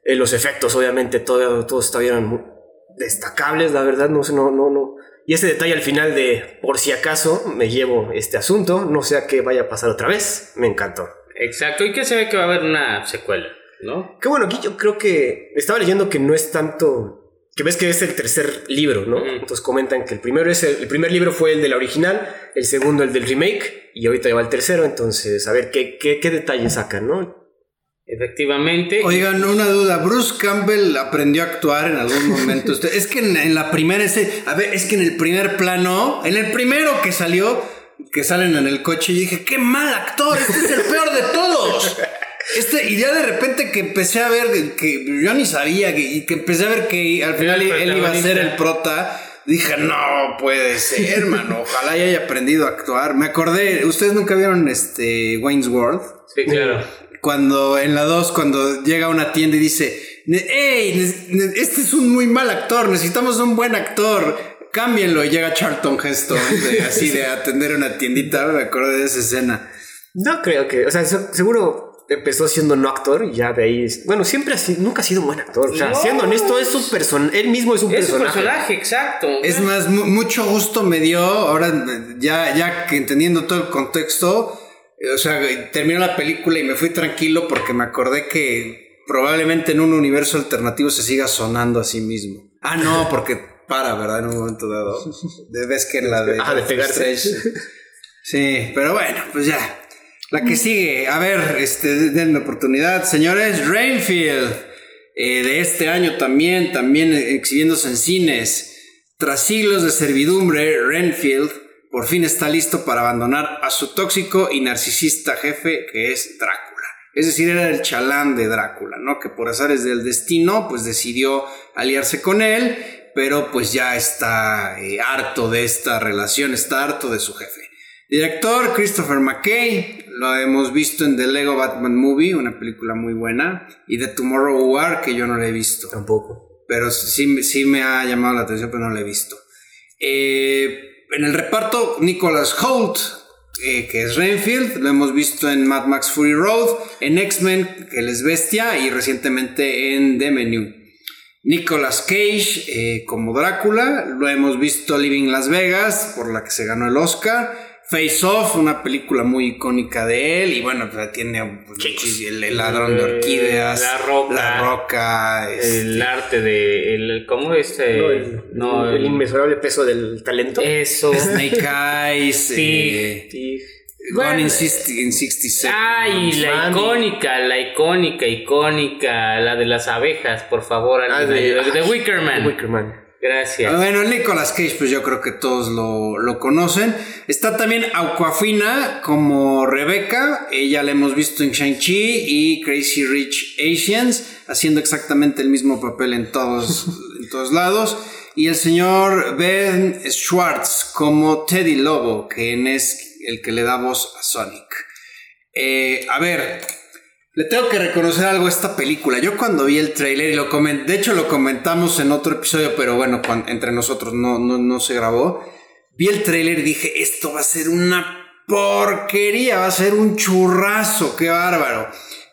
Eh, los efectos, obviamente, todo, todos muy destacables, la verdad. No sé, no, no, no. Y ese detalle al final de, por si acaso, me llevo este asunto. No sé a qué vaya a pasar otra vez. Me encantó. Exacto. Y que se ve que va a haber una secuela, ¿no? Qué bueno, aquí yo creo que estaba leyendo que no es tanto que ves que es el tercer libro, ¿no? Entonces comentan que el primero es el, primer libro fue el de la original, el segundo el del remake y ahorita ya va el tercero, entonces a ver qué, qué, qué detalles sacan, ¿no? Efectivamente. Oigan, una duda. Bruce Campbell aprendió a actuar en algún momento. es que en, la primera, ese, a ver, es que en el primer plano, en el primero que salió, que salen en el coche, yo dije, qué mal actor, este es el peor de todos. Este, y ya de repente que empecé a ver que yo ni sabía que, y que empecé a ver que al final él iba a ser el prota. Dije, no puede ser, hermano. Ojalá haya aprendido a actuar. Me acordé, ¿ustedes nunca vieron este Wayne's World? Sí, claro. Cuando en la 2, cuando llega a una tienda y dice, hey, este es un muy mal actor, necesitamos un buen actor. Cámbienlo. Y llega Charlton Heston, así de atender una tiendita. Me acordé de esa escena. No creo que, o sea, seguro empezó siendo no actor y ya de ahí. Bueno, siempre ha sido, nunca ha sido un buen actor. O sea, siendo honesto, es un personaje. Él mismo es un es personaje. un personaje, exacto. Es más, mucho gusto me dio. Ahora, ya, ya que entendiendo todo el contexto, o sea, terminó la película y me fui tranquilo porque me acordé que probablemente en un universo alternativo se siga sonando a sí mismo. Ah, no, porque para, ¿verdad? En un momento dado. Vez que la de. Ah, de pegarse. Sí, pero bueno, pues ya. La que sigue, a ver, este, denme oportunidad, señores. Rainfield, eh, de este año también, también exhibiéndose en cines. Tras siglos de servidumbre, Renfield por fin está listo para abandonar a su tóxico y narcisista jefe que es Drácula. Es decir, era el chalán de Drácula, ¿no? Que por azares del destino, pues decidió aliarse con él, pero pues ya está eh, harto de esta relación, está harto de su jefe. Director Christopher McKay, lo hemos visto en The Lego Batman Movie, una película muy buena, y The Tomorrow War, que yo no la he visto. Tampoco. Pero sí, sí me ha llamado la atención, pero no la he visto. Eh, en el reparto, Nicholas Holt, eh, que es Renfield, lo hemos visto en Mad Max Fury Road, en X-Men, que es Bestia, y recientemente en The Menu. Nicolas Cage eh, como Drácula, lo hemos visto Living Las Vegas, por la que se ganó el Oscar. Face Off, una película muy icónica de él. Y bueno, pues, tiene pues, el, ladrón de orquídeas. La roca. La roca. El este, arte de. El, ¿Cómo este? No, el, inmesurable peso del talento. Eso. Snake Eyes. sí. Eh, bueno, in, 66. Ay, la icónica, la icónica, icónica, la de las abejas, por favor. Ah, de, de, Wickerman. Wickerman. Gracias. Bueno, Nicolas Cage, pues yo creo que todos lo, conocen. Está también Aquafina como Rebeca. Ella la hemos visto en Shang-Chi y Crazy Rich Asians, haciendo exactamente el mismo papel en todos, en todos lados. Y el señor Ben Schwartz como Teddy Lobo, quien es el que le da voz a Sonic. Eh, a ver, le tengo que reconocer algo a esta película. Yo cuando vi el trailer y lo comenté, de hecho lo comentamos en otro episodio, pero bueno, entre nosotros no, no, no se grabó. Vi el trailer y dije, esto va a ser una porquería, va a ser un churrazo, qué bárbaro.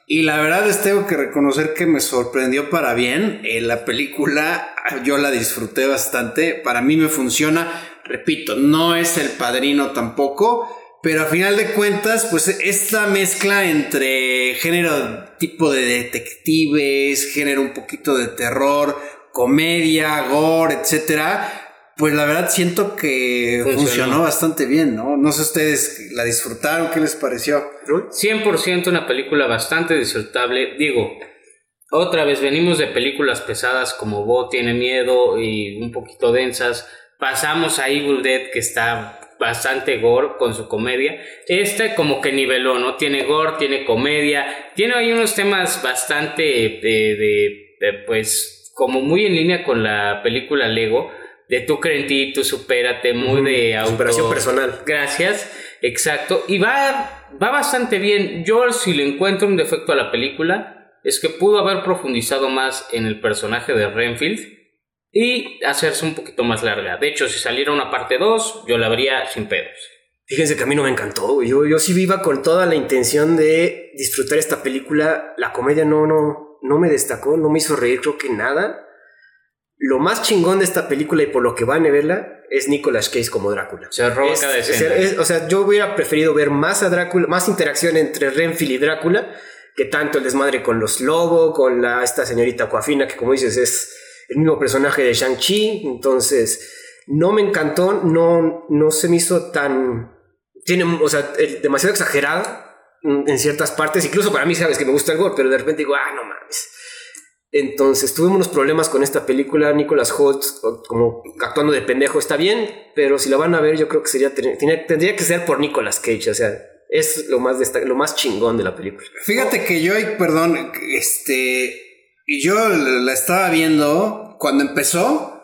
Y la verdad les tengo que reconocer que me sorprendió para bien. Eh, la película yo la disfruté bastante, para mí me funciona. Repito, no es el padrino tampoco, pero a final de cuentas, pues esta mezcla entre género tipo de detectives, género un poquito de terror, comedia, gore, etcétera, pues la verdad siento que funcionó. bastante bien, ¿no? No sé ustedes la disfrutaron, ¿qué les pareció? 100% una película bastante disfrutable. Digo, otra vez venimos de películas pesadas como Bo tiene miedo y un poquito densas. Pasamos a Evil Dead que está bastante gore con su comedia. Este como que niveló, ¿no? Tiene gore, tiene comedia, tiene ahí unos temas bastante de, pues, como muy en línea con la película Lego, de tú crees en ti, tú supérate, muy de auto... Superación personal. Gracias, exacto. Y va, va bastante bien. Yo si le encuentro un defecto a la película, es que pudo haber profundizado más en el personaje de Renfield y hacerse un poquito más larga. De hecho, si saliera una parte 2, yo la vería sin pedos. Fíjense que a mí no me encantó. Yo, yo sí viva con toda la intención de disfrutar esta película. La comedia no, no, no me destacó, no me hizo reír, creo que nada. Lo más chingón de esta película y por lo que van a verla es Nicolas Cage como Drácula. Se roba cada escena. o sea, yo hubiera preferido ver más a Drácula, más interacción entre Renfield y Drácula que tanto el desmadre con los lobos, con la, esta señorita Coafina, que como dices es el mismo personaje de Shang-Chi. Entonces, no me encantó, no, no se me hizo tan. Tiene, o sea, demasiado exagerado en ciertas partes. Incluso para mí, sabes que me gusta el gore, pero de repente digo, ah, no mames. Entonces tuvimos unos problemas con esta película. Nicholas Holt, como actuando de pendejo, está bien, pero si la van a ver, yo creo que sería tendría que ser por Nicolas Cage. O sea, es lo más, lo más chingón de la película. Fíjate que yo, perdón, este. Yo la estaba viendo cuando empezó.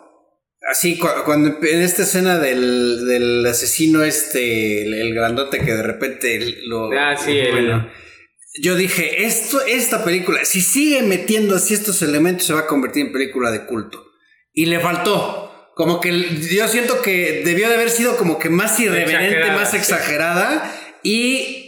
Así, cuando en esta escena del, asesino, este, el, grandote que de repente lo. Ah, sí, bueno, yo dije, esto, esta película, si sigue metiendo así estos elementos, se va a convertir en película de culto. Y le faltó. Como que yo siento que debió de haber sido como que más irreverente, más exagerada. Y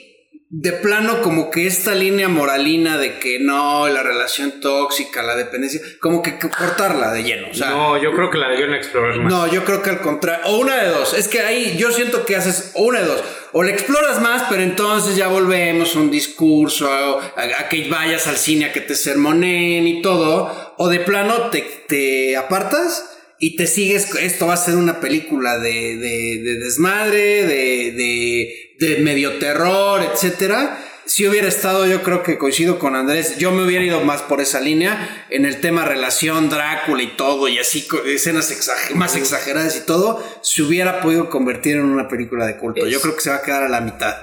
de plano como que esta línea moralina de que no, la relación tóxica, la dependencia, como que cortarla de lleno. no, yo creo que la debieron explorar más. No, yo creo que al contrario, o una de dos, es que ahí yo siento que haces una de dos, o la exploras más, pero entonces ya volvemos a un discurso, a, que vayas al cine a que te sermonen y todo, o de plano te, te apartas y te sigues, esto va a ser una película de, de, de desmadre, de, de, de, medio terror, etcétera. Si hubiera estado, yo creo que coincido con Andrés, yo me hubiera ido más por esa línea, en el tema relación, Drácula y todo, y así escenas más exageradas y todo, se hubiera podido convertir en una película de culto. Yo creo que se va a quedar a la mitad.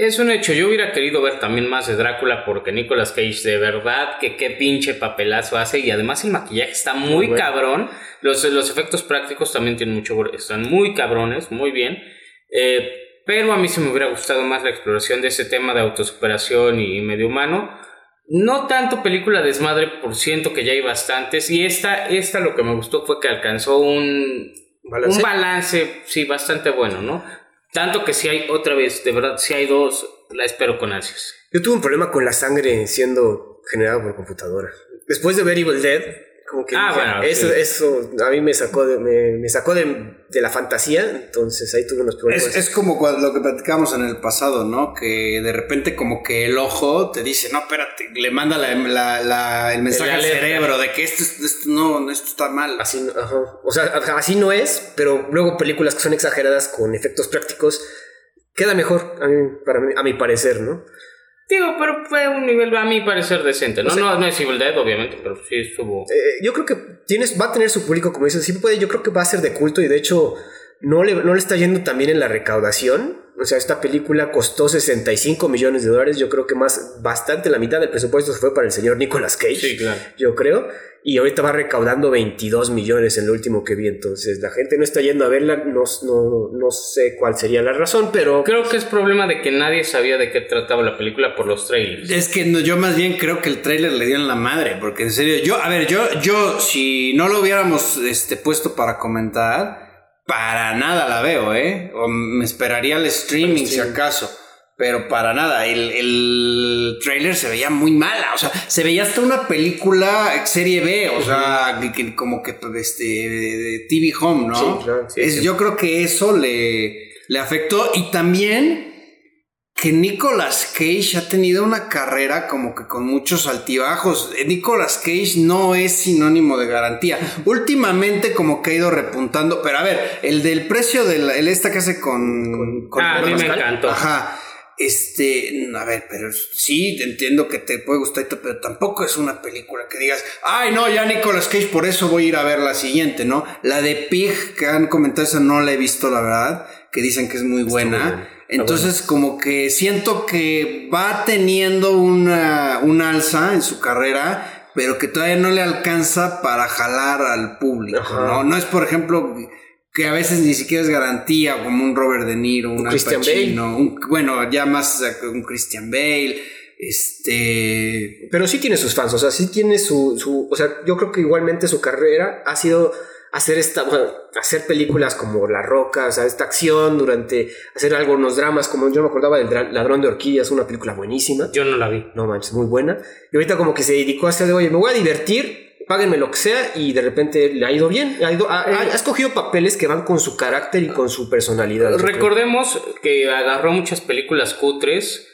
Es un hecho, yo hubiera querido ver también más de Drácula porque Nicolas Cage de verdad que qué pinche papelazo hace y además el maquillaje está muy, cabrón. Los, los, efectos prácticos también tienen mucho, están muy cabrones, muy bien. Eh, pero a mí se me hubiera gustado más la exploración de ese tema de autosuperación y medio humano. No tanto película desmadre, por ciento que ya hay bastantes. Y esta, esta lo que me gustó fue que alcanzó un, ¿Balance? un balance, sí, bastante bueno, ¿no? Tanto que si hay otra vez, de verdad, si hay dos, la espero con ansias. Yo tuve un problema con la sangre siendo generada por computadora. Después de ver Evil Dead, como que ah, bueno, eso, eso a mí me sacó de, me, sacó de, de, la fantasía, entonces ahí tuve unos problemas. Es, es como lo que platicamos en el pasado, ¿no? Que de repente como que el ojo te dice, no, espérate, le manda la, la, el mensaje al cerebro de que esto, esto, no, esto está mal. Así, ajá. O sea, así no es, pero luego películas que son exageradas con efectos prácticos queda mejor a, mí, para mí, a mi parecer, ¿no? Digo, pero fue un nivel, a mi parecer, decente. No, no, no es Dead, obviamente, pero sí estuvo. Eh, yo creo que tienes, va a tener su público, como dices, sí puede, yo creo que va a ser de culto y de hecho no le, no le está yendo también en la recaudación. O sea, esta película costó 65 millones de dólares. Yo creo que más, bastante la mitad del presupuesto fue para el señor Nicolas Cage. Sí, claro. Yo creo. Y ahorita va recaudando 22 millones en lo último que vi. Entonces, la gente no está yendo a verla. No, no, no sé cuál sería la razón, pero. Creo que es problema de que nadie sabía de qué trataba la película por los trailers. Es que yo más bien creo que el trailer le dio en la madre. Porque en serio, yo, a ver, yo, yo, si no lo hubiéramos este, puesto para comentar para nada la veo, ¿eh? O me esperaría el streaming si acaso. Pero para nada, el, el, trailer se veía muy mala, o sea, se veía hasta una película serie B, o sea, como que este, de TV Home, ¿no? Sí, claro, es, Yo creo que eso le, le afectó y también que Nicolas Cage ha tenido una carrera como que con muchos altibajos. Eh, Nicolas Cage no es sinónimo de garantía. Últimamente como que ha ido repuntando, pero a ver, el del precio del el esta que hace con... con, ah, a mí me encantó. Ajá. Este, a ver, pero sí, entiendo que te puede gustar, pero tampoco es una película que digas, ay, no, ya Nicolas Cage, por eso voy a ir a ver la siguiente, ¿no? La de Pig, que han comentado, esa no la he visto, la verdad, que dicen que es muy buena. Entonces, como que siento que va teniendo una, un alza en su carrera, pero que todavía no le alcanza para jalar al público, ¿no? No es, por ejemplo, que a veces ni siquiera es garantía, como un Robert De Niro, un, Christian Bale. Un, bueno, ya más un Christian Bale. Este. Pero sí tiene sus fans, o sea, sí tiene su, su. O sea, yo creo que igualmente su carrera ha sido hacer esta bueno, hacer películas como La Roca, o sea, esta acción durante hacer algunos dramas, como yo me acordaba del Ladrón de Orquídeas, una película buenísima. Yo no la vi. No manches, muy buena. Y ahorita como que se dedicó a hacer de, oye, me voy a divertir, páguenme lo que sea, y de repente le ha ido bien. Ha, ido, ha, ha- escogido papeles que van con su carácter y con su personalidad. Recordemos que agarró muchas películas cutres.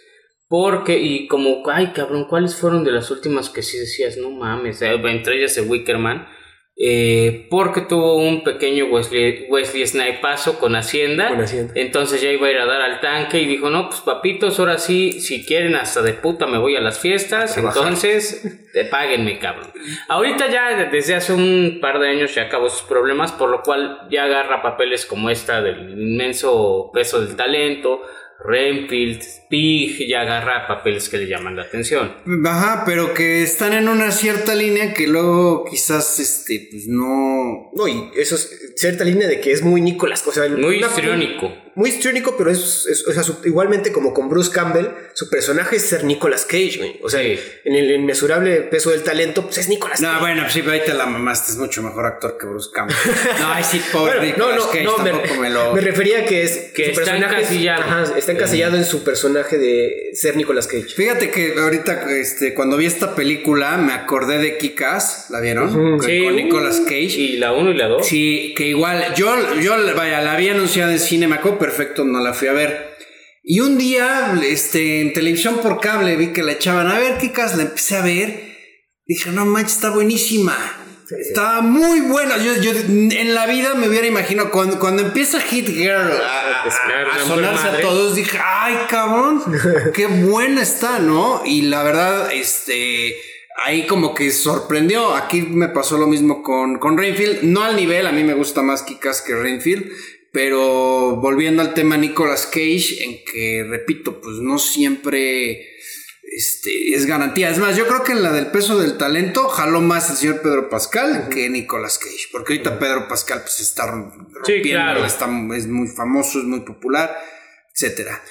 Porque, y como, ay cabrón, ¿cuáles fueron de las últimas que sí decías? No mames, eh, entre ellas el Wickerman. Eh, porque tuvo un pequeño Wesley, Wesley Snipazo con Hacienda. Con Hacienda. Entonces ya iba a ir a dar al tanque y dijo, no, pues papitos, ahora sí, si quieren hasta de puta me voy a las fiestas. Entonces, te páguenme, cabrón. Ahorita ya desde hace un par de años ya acabó sus problemas, por lo cual ya agarra papeles como esta del inmenso peso del talento, Renfield, Pig, ya agarra papeles que le llaman la atención. Ajá, pero que están en una cierta línea que luego quizás, este, pues no... No, y eso es cierta línea de que es muy Nicolas, o sea, Muy histriónico. Muy histriónico, pero es, es- o sea, su- igualmente como con Bruce Campbell, su personaje es ser Nicolas Cage, güey. O sea, Sí. en el inmesurable peso del talento, pues es Nicolas No, Cage. bueno, pues sí, ahí te la mamaste, es mucho mejor actor que Bruce Campbell. No, ay, sí, pobre Bueno, no, Nicolas no, Cage, no, me, tampoco me, lo... me refería que es Que su está personaje es- encasillado. ajá, está encasillado en su personaje de ser Nicolas Cage. Fíjate que ahorita, este, cuando vi esta película, me acordé de Kick-Ass, ¿la vieron? Ujú. Con, Sí, con uh, Nicolas Cage. Y la 1 y la 2. Sí, que igual, yo, yo, vaya, la había anunciado en cine, me acuerdo perfecto, no la fui a ver. Y un día, este, en televisión por cable, vi que la echaban a ver, Kikas, la empecé a ver. Dije, no manches, está buenísima. Está muy buena. Yo, yo en la vida me hubiera imaginado, cuando, cuando empieza Hit Girl a, a- a sonarse a todos, dije, ay, cabrón, qué buena está, ¿no? Y la verdad, este, ahí como que sorprendió. Aquí me pasó lo mismo con, con Rainfield. No al nivel, a mí me gusta más Kikas que Rainfield. Pero volviendo al tema Nicolas Cage, en que, repito, pues no siempre este, es garantía. Es más, yo creo que en la del peso del talento jaló más el señor Pedro Pascal que Nicolas Cage. Porque ahorita Pedro Pascal pues está rompiendo, Sí, claro. está, es muy famoso, es muy popular, etcétera.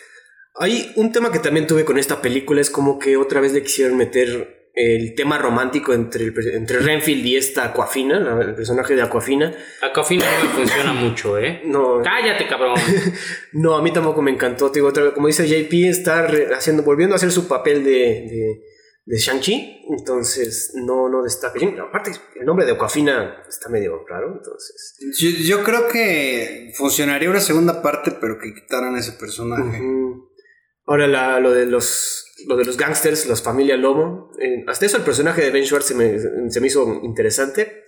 Hay un tema que también tuve con esta película, es como que otra vez le quisieron meter el tema romántico entre, el entre Renfield y esta Aquafina, la- el personaje de Aquafina. A Cofina no me funciona mucho, ¿eh? No, Cállate, cabrón. no, a mí tampoco me encantó. Te digo, otra vez, como dice JP, está haciendo, volviendo a hacer su papel de, de, de Shang-Chi. Entonces, no, no destaca. Aparte, el nombre de Aquafina está medio raro. Entonces, Yo, yo creo que funcionaría una segunda parte, pero que quitaran ese personaje. Ahora la- lo de los lo de los gangsters, los familia Lomo. eh, hasta eso el personaje de Ben Schwartz se me, se me hizo interesante.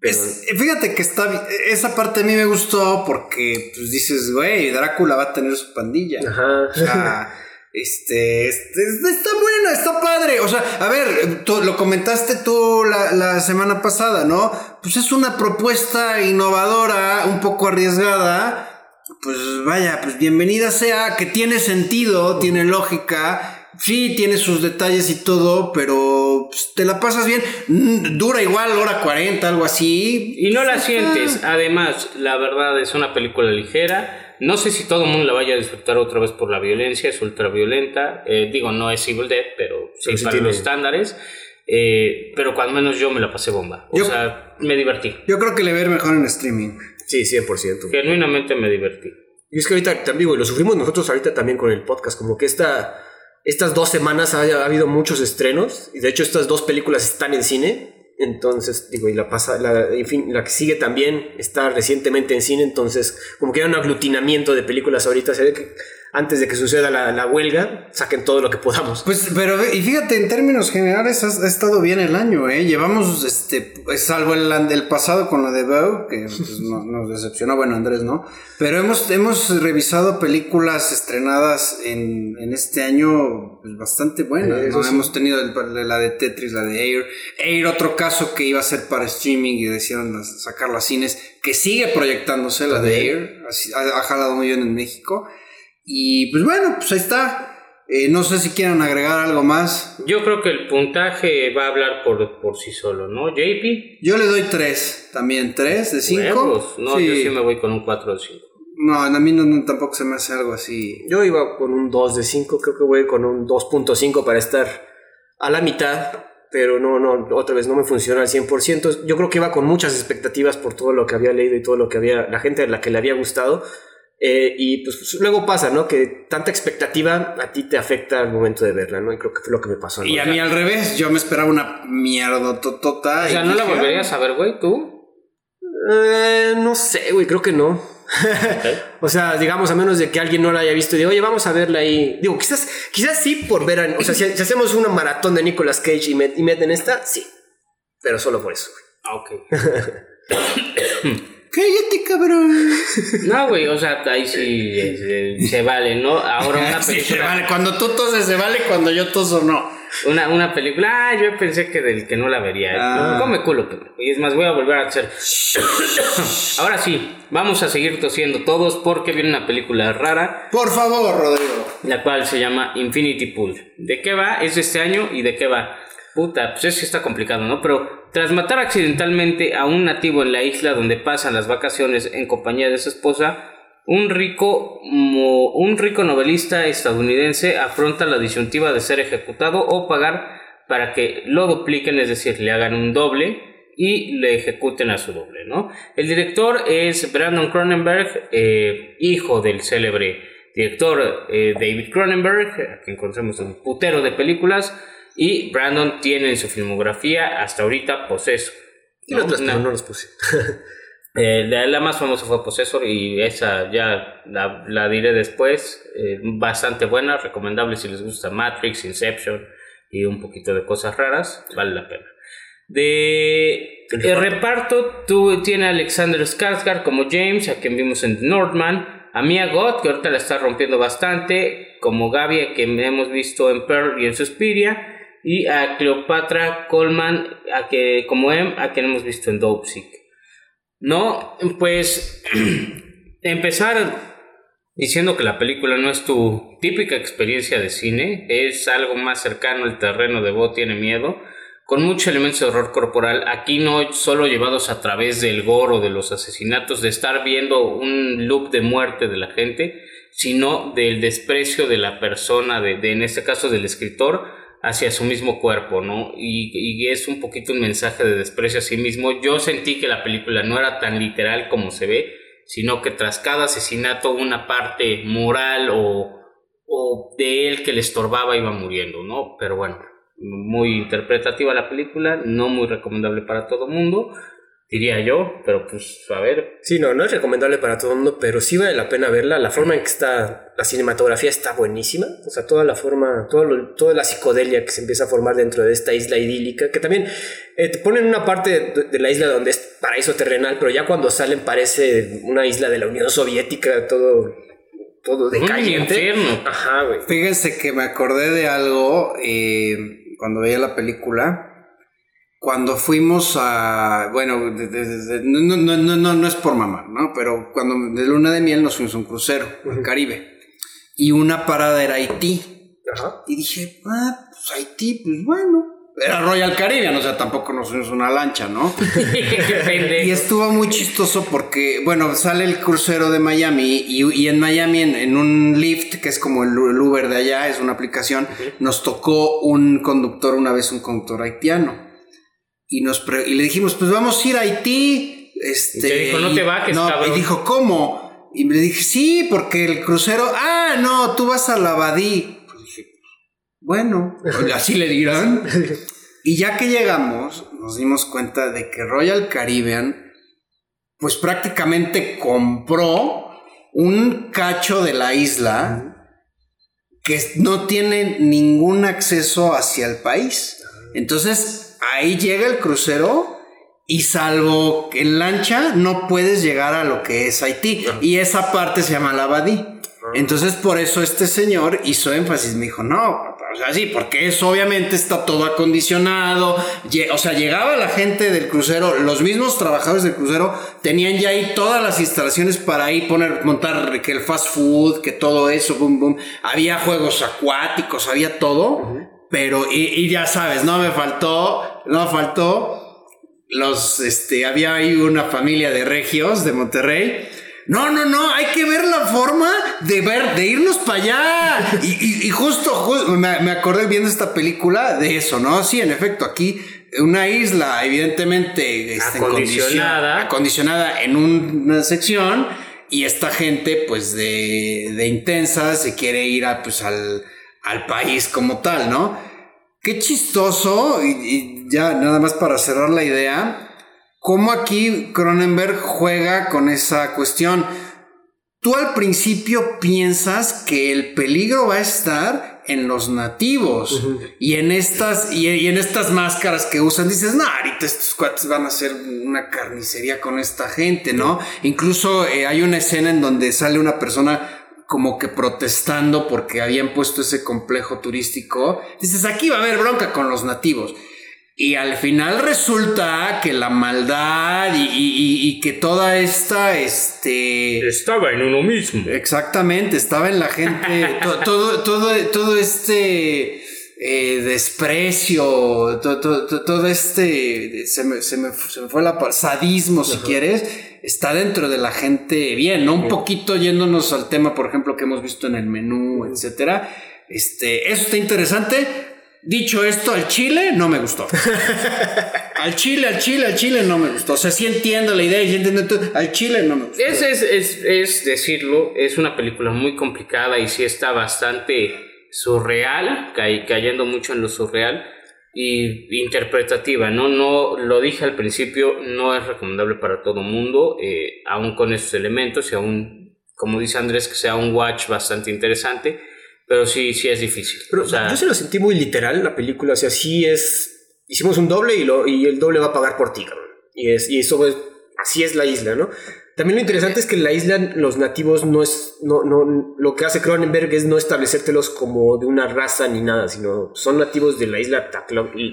Pero Es- fíjate que está bi- esa parte a mí me gustó porque pues dices, güey, Drácula va a tener su pandilla. ajá. O sea, este, este, está buena, está padre. O sea, a ver, tú, lo comentaste tú la, la semana pasada, ¿no? Pues es una propuesta innovadora, un poco arriesgada. Pues vaya, pues bienvenida sea, que tiene sentido, tiene lógica. Sí, tiene sus detalles y todo, pero pues, te la pasas bien. Mm, Dura igual hora 40, algo así. Y no la Pues, sientes. ah. Además, la verdad es una película ligera. No sé si todo el mundo la vaya a disfrutar otra vez por la violencia, es ultra violenta. Eh, digo, no es Evil Dead, pero sí, Pero sí para tiene- los estándares. Eh, pero cuando menos yo me la pasé bomba. O Yo- sea, me divertí. Yo creo que le ver mejor en streaming. Sí, 100%. Genuinamente me divertí. Y es que ahorita también, digo, y lo sufrimos nosotros ahorita también con el podcast, como que esta, estas dos semanas ha, ha habido muchos estrenos, y de hecho estas dos películas están en cine, entonces, digo, y la pasa, la, la que sigue también está recientemente en cine, entonces, como que hay un aglutinamiento de películas ahorita, se ve que antes de que suceda la, la huelga, saquen todo lo que podamos. Pues, pero, y fíjate, en términos generales ha, estado bien el año, ¿eh? Llevamos, este, pues, salvo el, el pasado con la de Bow, que pues, no- nos decepcionó, bueno, Andrés, ¿no? Pero hemos, hemos revisado películas estrenadas en, en este año pues, bastante buenas, Eso ¿no? sí. Hemos tenido el- la de Tetris, la de Air. Air, otro caso que iba a ser para streaming y decidieron sacarlo a cines, que sigue proyectándose, la de Air, ha, ha jalado muy bien en México. Y pues bueno, pues ahí está. Eh, no sé si quieran agregar algo más. Yo creo que el puntaje va a hablar por, por sí solo, ¿no? JP. Yo le doy 3, también 3 de 5. Huevos. No, yo sí me voy con un 4 de 5. No, a mí no, no, tampoco se me hace algo así. Yo iba con un 2 de 5, creo que voy con un 2.5 para estar a la mitad. pero no, no, otra vez no me funciona al 100%. Yo creo que iba con muchas expectativas por todo lo que había leído y todo lo que había, la gente a la que le había gustado. Eh, y pues luego pasa, ¿no? Que tanta expectativa a ti te afecta al momento de verla, ¿no? Y creo que fue lo que me pasó. Y a mí al revés, yo me esperaba una mierda totota. O sea, ¿no la volverías a ver, güey, tú? Eh, no sé, güey, creo que no. o sea, digamos, a menos de que alguien no la haya visto y diga, oye, vamos a verla ahí. Digo, quizás, quizás sí por ver a, O sea, si, hacemos una maratón de Nicolas Cage y, meten esta, sí. Pero solo por eso, Ah, ok. Cállate, cabrón. No, güey, o sea, ahí sí se, vale, ¿no? Ahora una película. se vale. Cuando tú toses, se vale. Cuando yo toso, no. Una, una película. Ah, yo pensé que del que no la vería. Ah. Come culo, Y es más, voy a volver a hacer. Ahora sí, vamos a seguir tosiendo todos porque viene una película rara. Por favor, Rodrigo. La cual se llama Infinity Pool. ¿De qué va? Es de este año y de qué va. Puta, pues es que está complicado, ¿no? Pero tras matar accidentalmente a un nativo en la isla donde pasan las vacaciones en compañía de su esposa, un rico, un rico novelista estadounidense afronta la disyuntiva de ser ejecutado o pagar para que lo dupliquen, es decir, le hagan un doble y le ejecuten a su doble, ¿no? El director es Brandon Cronenberg, eh, hijo del célebre director eh, David Cronenberg, que encontramos un putero de películas, y Brandon tiene en su filmografía hasta ahorita Poseso. ¿no? no los puse. Eh, la más famosa fue Possessor y esa ya la, diré después. Eh, bastante buena, recomendable si les gusta Matrix, Inception y un poquito de cosas raras, vale la pena. De el reparto, tú, tiene a Alexander Skarsgård como James, a quien vimos en Northman, a Mia Goth, que ahorita la está rompiendo bastante, como Gaby, a quien hemos visto en Pearl y en Suspiria, y a Cleopatra Coleman, a que, como M, a quien hemos visto en Dope no, pues empezar diciendo que la película no es tu típica experiencia de cine, es algo más cercano al terreno de Bo tiene miedo, con muchos elementos de horror corporal, aquí no solo llevados a través del gore o de los asesinatos, de estar viendo un loop de muerte de la gente, sino del desprecio de la persona, de en este caso del escritor, hacia su mismo cuerpo, ¿no? Y, es un poquito un mensaje de desprecio a sí mismo. Yo sentí que la película no era tan literal como se ve, sino que tras cada asesinato una parte moral o, o de él que le estorbaba iba muriendo, ¿no? Pero bueno, muy interpretativa la película, no muy recomendable para todo mundo diría yo, pero pues a ver. Sí, no, no es recomendable para todo el mundo, pero sí vale la pena verla. La forma en que está, la cinematografía está buenísima. O sea, toda la forma, todo toda la psicodelia que se empieza a formar dentro de esta isla idílica, que también eh, te ponen una parte de, la isla donde es paraíso terrenal, pero ya cuando salen parece una isla de la Unión Soviética, todo todo decayente. Ajá, güey. Fíjense que me acordé de algo eh, cuando veía la película cuando fuimos a, bueno, no, no, no, no, es por mamá, ¿no? Pero cuando de luna de miel nos fuimos a un crucero al Caribe y una parada era Haití. Y dije, ah, pues Haití, pues bueno. Era Royal Caribbean, o sea, tampoco nos fuimos una lancha, ¿no? y estuvo muy chistoso porque, bueno, sale el crucero de Miami y, en Miami, en, un lift, que es como el, Uber de allá, es una aplicación, nos tocó un conductor, una vez un conductor haitiano y, nos y le dijimos, pues vamos a ir a Haití. Este, y dijo, no te va, que no, Y dijo, ¿cómo? Y le dije, sí, porque el crucero, ah, no, tú vas a la Badí. Pues dije, bueno, así le dirán. y ya que llegamos, nos dimos cuenta de que Royal Caribbean, pues prácticamente compró un cacho de la isla que no tiene ningún acceso hacia el país. Entonces, ahí llega el crucero y salvo en lancha no puedes llegar a lo que es Haití. Y esa parte se llama la Abadí. Entonces por eso este señor hizo énfasis, me dijo, no, o sea, sí, porque eso obviamente está todo acondicionado, o sea, llegaba la gente del crucero, los mismos trabajadores del crucero tenían ya ahí todas las instalaciones para ahí poner, montar que el fast food, que todo eso, boom, boom, había juegos acuáticos, había todo, pero, y, ya sabes, no me faltó, no faltó los, este, había ahí una familia de regios de Monterrey. No, no, no, hay que ver la forma de ver, de irnos para allá. Y, justo, me, me, acordé viendo esta película de eso, ¿no? Sí, en efecto, aquí una isla, evidentemente, está acondicionada. acondicionada en una sección. Y esta gente, pues, de, de intensa, se quiere ir a, pues, al, al país como tal, ¿no? Qué chistoso, y, ya nada más para cerrar la idea, cómo aquí Cronenberg juega con esa cuestión. Tú al principio piensas que el peligro va a estar en los nativos y en estas y, en estas máscaras que usan dices no ahorita estos cuates van a hacer una carnicería con esta gente no incluso eh, hay una escena en donde sale una persona como que protestando porque habían puesto ese complejo turístico. Dices, aquí va a haber bronca con los nativos. Y al final resulta que la maldad y, que toda esta, este... Estaba en uno mismo. Exactamente, estaba en la gente, todo, todo, todo, este eh, desprecio, todo, todo, este, se me, se, me, fue la sadismo, si quieres, está dentro de la gente bien, ¿no? Un poquito yéndonos al tema, por ejemplo, que hemos visto en el menú, etcétera. Este, eso está interesante. Dicho esto, al chile no me gustó. al chile, al chile, al chile no me gustó. O sea, sí entiendo la idea y entiendo todo. Al chile no me gustó. Es, es, es, es decirlo, es una película muy complicada y sí está bastante surreal, cayendo mucho en lo surreal y interpretativa, ¿no? No, lo dije al principio, no es recomendable para todo mundo, eh, aún con estos elementos y aún, como dice Andrés, que sea un watch bastante interesante, pero sí, sí es difícil. Pero yo se lo sentí muy literal la película, o sea, sí es, hicimos un doble y, lo, y el doble va a pagar por ti, cabrón. Y, es, y eso es, así es la isla, ¿no? También lo interesante es que en la isla los nativos no es, no, no, lo que hace Cronenberg es no establecértelos como de una raza ni nada, sino son nativos de la isla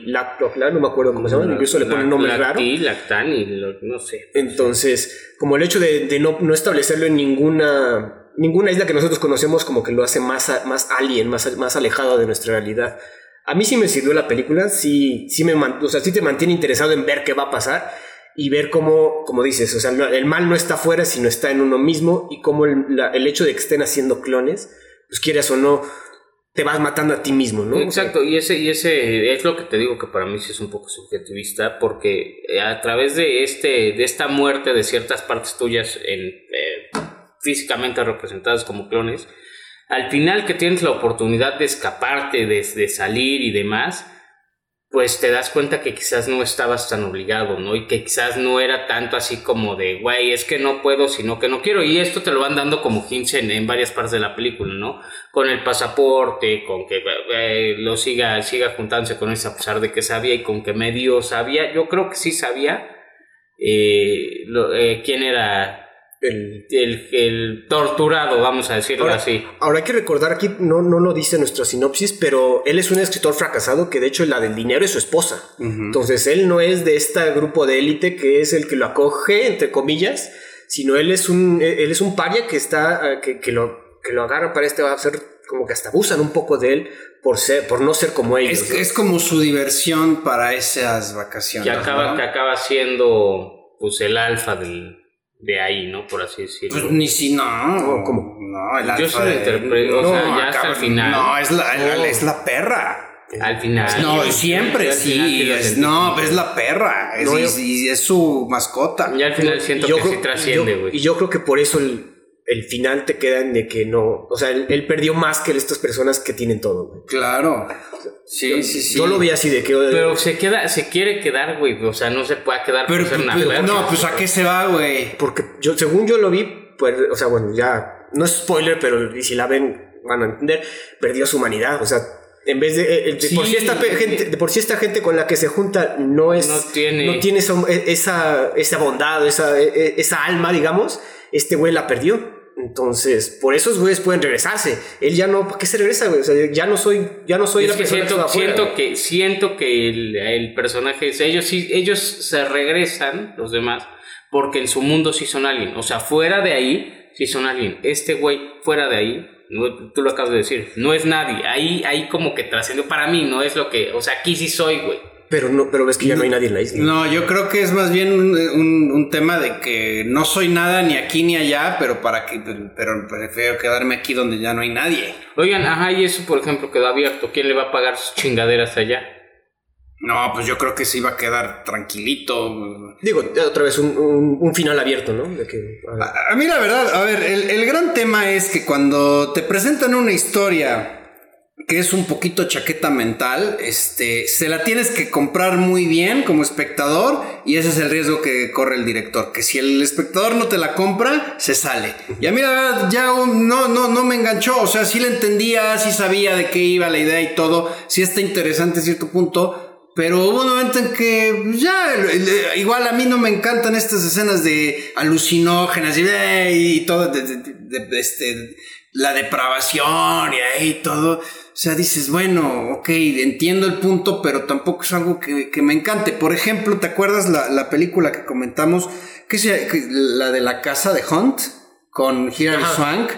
Lactocla, no me acuerdo cómo se llama, incluso le ponen nombre raro. Lactán y no sé. Entonces, como el hecho de, de no, no, establecerlo en ninguna, ninguna isla que nosotros conocemos como que lo hace más, más alien, más, más alejado de nuestra realidad. A mí sí me sirvió la película, sí, sí, me, o sea, sí te mantiene interesado en ver qué va a pasar y ver cómo, como dices, o sea, el mal no está afuera, sino está en uno mismo y cómo el, el, hecho de que estén haciendo clones, pues quieras o no, te vas matando a ti mismo, ¿no? Exacto, y ese, y ese es lo que te digo que para mí sí es un poco subjetivista, porque eh, a través de, este, de esta muerte de ciertas partes tuyas eh, físicamente representadas como clones, al final que tienes la oportunidad de escaparte, de, de salir y demás, pues te das cuenta que quizás no estabas tan obligado, ¿no? Y que quizás no era tanto así como de, güey, es que no puedo, sino que no quiero. Y esto te lo van dando como hints en, varias partes de la película, ¿no? Con el pasaporte, con que lo siga, siga juntándose con eso a pesar de que sabía y con que medio sabía. Yo creo que sí sabía eh, eh, quién era el, torturado, vamos a decirlo así. Ahora hay que recordar aquí, no, no lo dice nuestra sinopsis, pero él es un escritor fracasado que de hecho la del dinero es su esposa. Entonces él no es de este grupo de élite que es el que lo acoge, entre comillas, sino él es un, él es un paria que está, eh, que, que lo, que lo agarra para este, va a ser como que hasta abusan un poco de él por ser, por no ser como ellos. Es, como su diversión para esas vacaciones. Que acaba, que acaba siendo pues el alfa del, de ahí, ¿no? Por así decirlo. Pues ni si no. ¿Cómo? No, el Yo sí lo interpreto, o sea, ya hasta el final. No, es la, es la perra. Al final. No, siempre sí. no, es la perra. Es, y, es su mascota. Y al final siento que sí trasciende, güey. Y yo creo que por eso el, el final te queda en de que no, o sea, él, perdió más que estas personas que tienen todo, güey. Claro. Sí, sí, sí. Yo lo vi así de que... Pero se queda, se quiere quedar, güey, o sea, no se puede quedar pero, por ser No, pues a qué se va, güey. Porque yo, según yo lo vi, pues, o sea, bueno, ya, no es spoiler, pero si la ven van a entender, perdió su humanidad, o sea, en vez de, eh, eh, por sí esta gente de por sí esta gente con la que se junta no es no tiene, no tiene e, esa, esa bondad esa, e, e, esa alma digamos este güey la perdió entonces, por eso esos güeyes pueden regresarse. Él ya no, ¿por qué se regresa, güey? O sea, ya no soy, ya no soy la persona siento, que siento que siento que el, el, personaje, ellos sí, ellos se regresan, los demás, porque en su mundo sí son alguien. O sea, fuera de ahí, sí son alguien. Este güey, fuera de ahí, tú lo acabas de decir, no es nadie. Ahí, ahí como que trascendió para mí, no es lo que, o sea, aquí sí soy, güey. Pero no, pero ves que ya no hay nadie en la isla. No, yo creo que es más bien un, un- un tema de que no soy nada ni aquí ni allá, pero para que, pero prefiero quedarme aquí donde ya no hay nadie. Oigan, ajá, y eso, por ejemplo, quedó abierto. ¿Quién le va a pagar sus chingaderas allá? No, pues yo creo que se iba a quedar tranquilito. Digo, otra vez un, un- un final abierto, ¿no? De que, a ver, A, a mí la verdad, a ver, el, el gran tema es que cuando te presentan una historia que es un poquito chaqueta mental, este, se la tienes que comprar muy bien como espectador y ese es el riesgo que corre el director, que si el espectador no te la compra, se sale. Y a mí la verdad ya un- no, no, no me enganchó, o sea, sí la entendía, sí sabía de qué iba la idea y todo, sí está interesante a cierto punto, pero hubo un momento en que ya, igual a mí no me encantan estas escenas de alucinógenas y, eh, y todo, de, de- de- de- este, la depravación y ahí todo. O sea, dices, bueno, ok, entiendo el punto, pero tampoco es algo que, que me encante. Por ejemplo, ¿te acuerdas la, la película que comentamos? Que que- la de la casa de Hunt con Hilary. Swank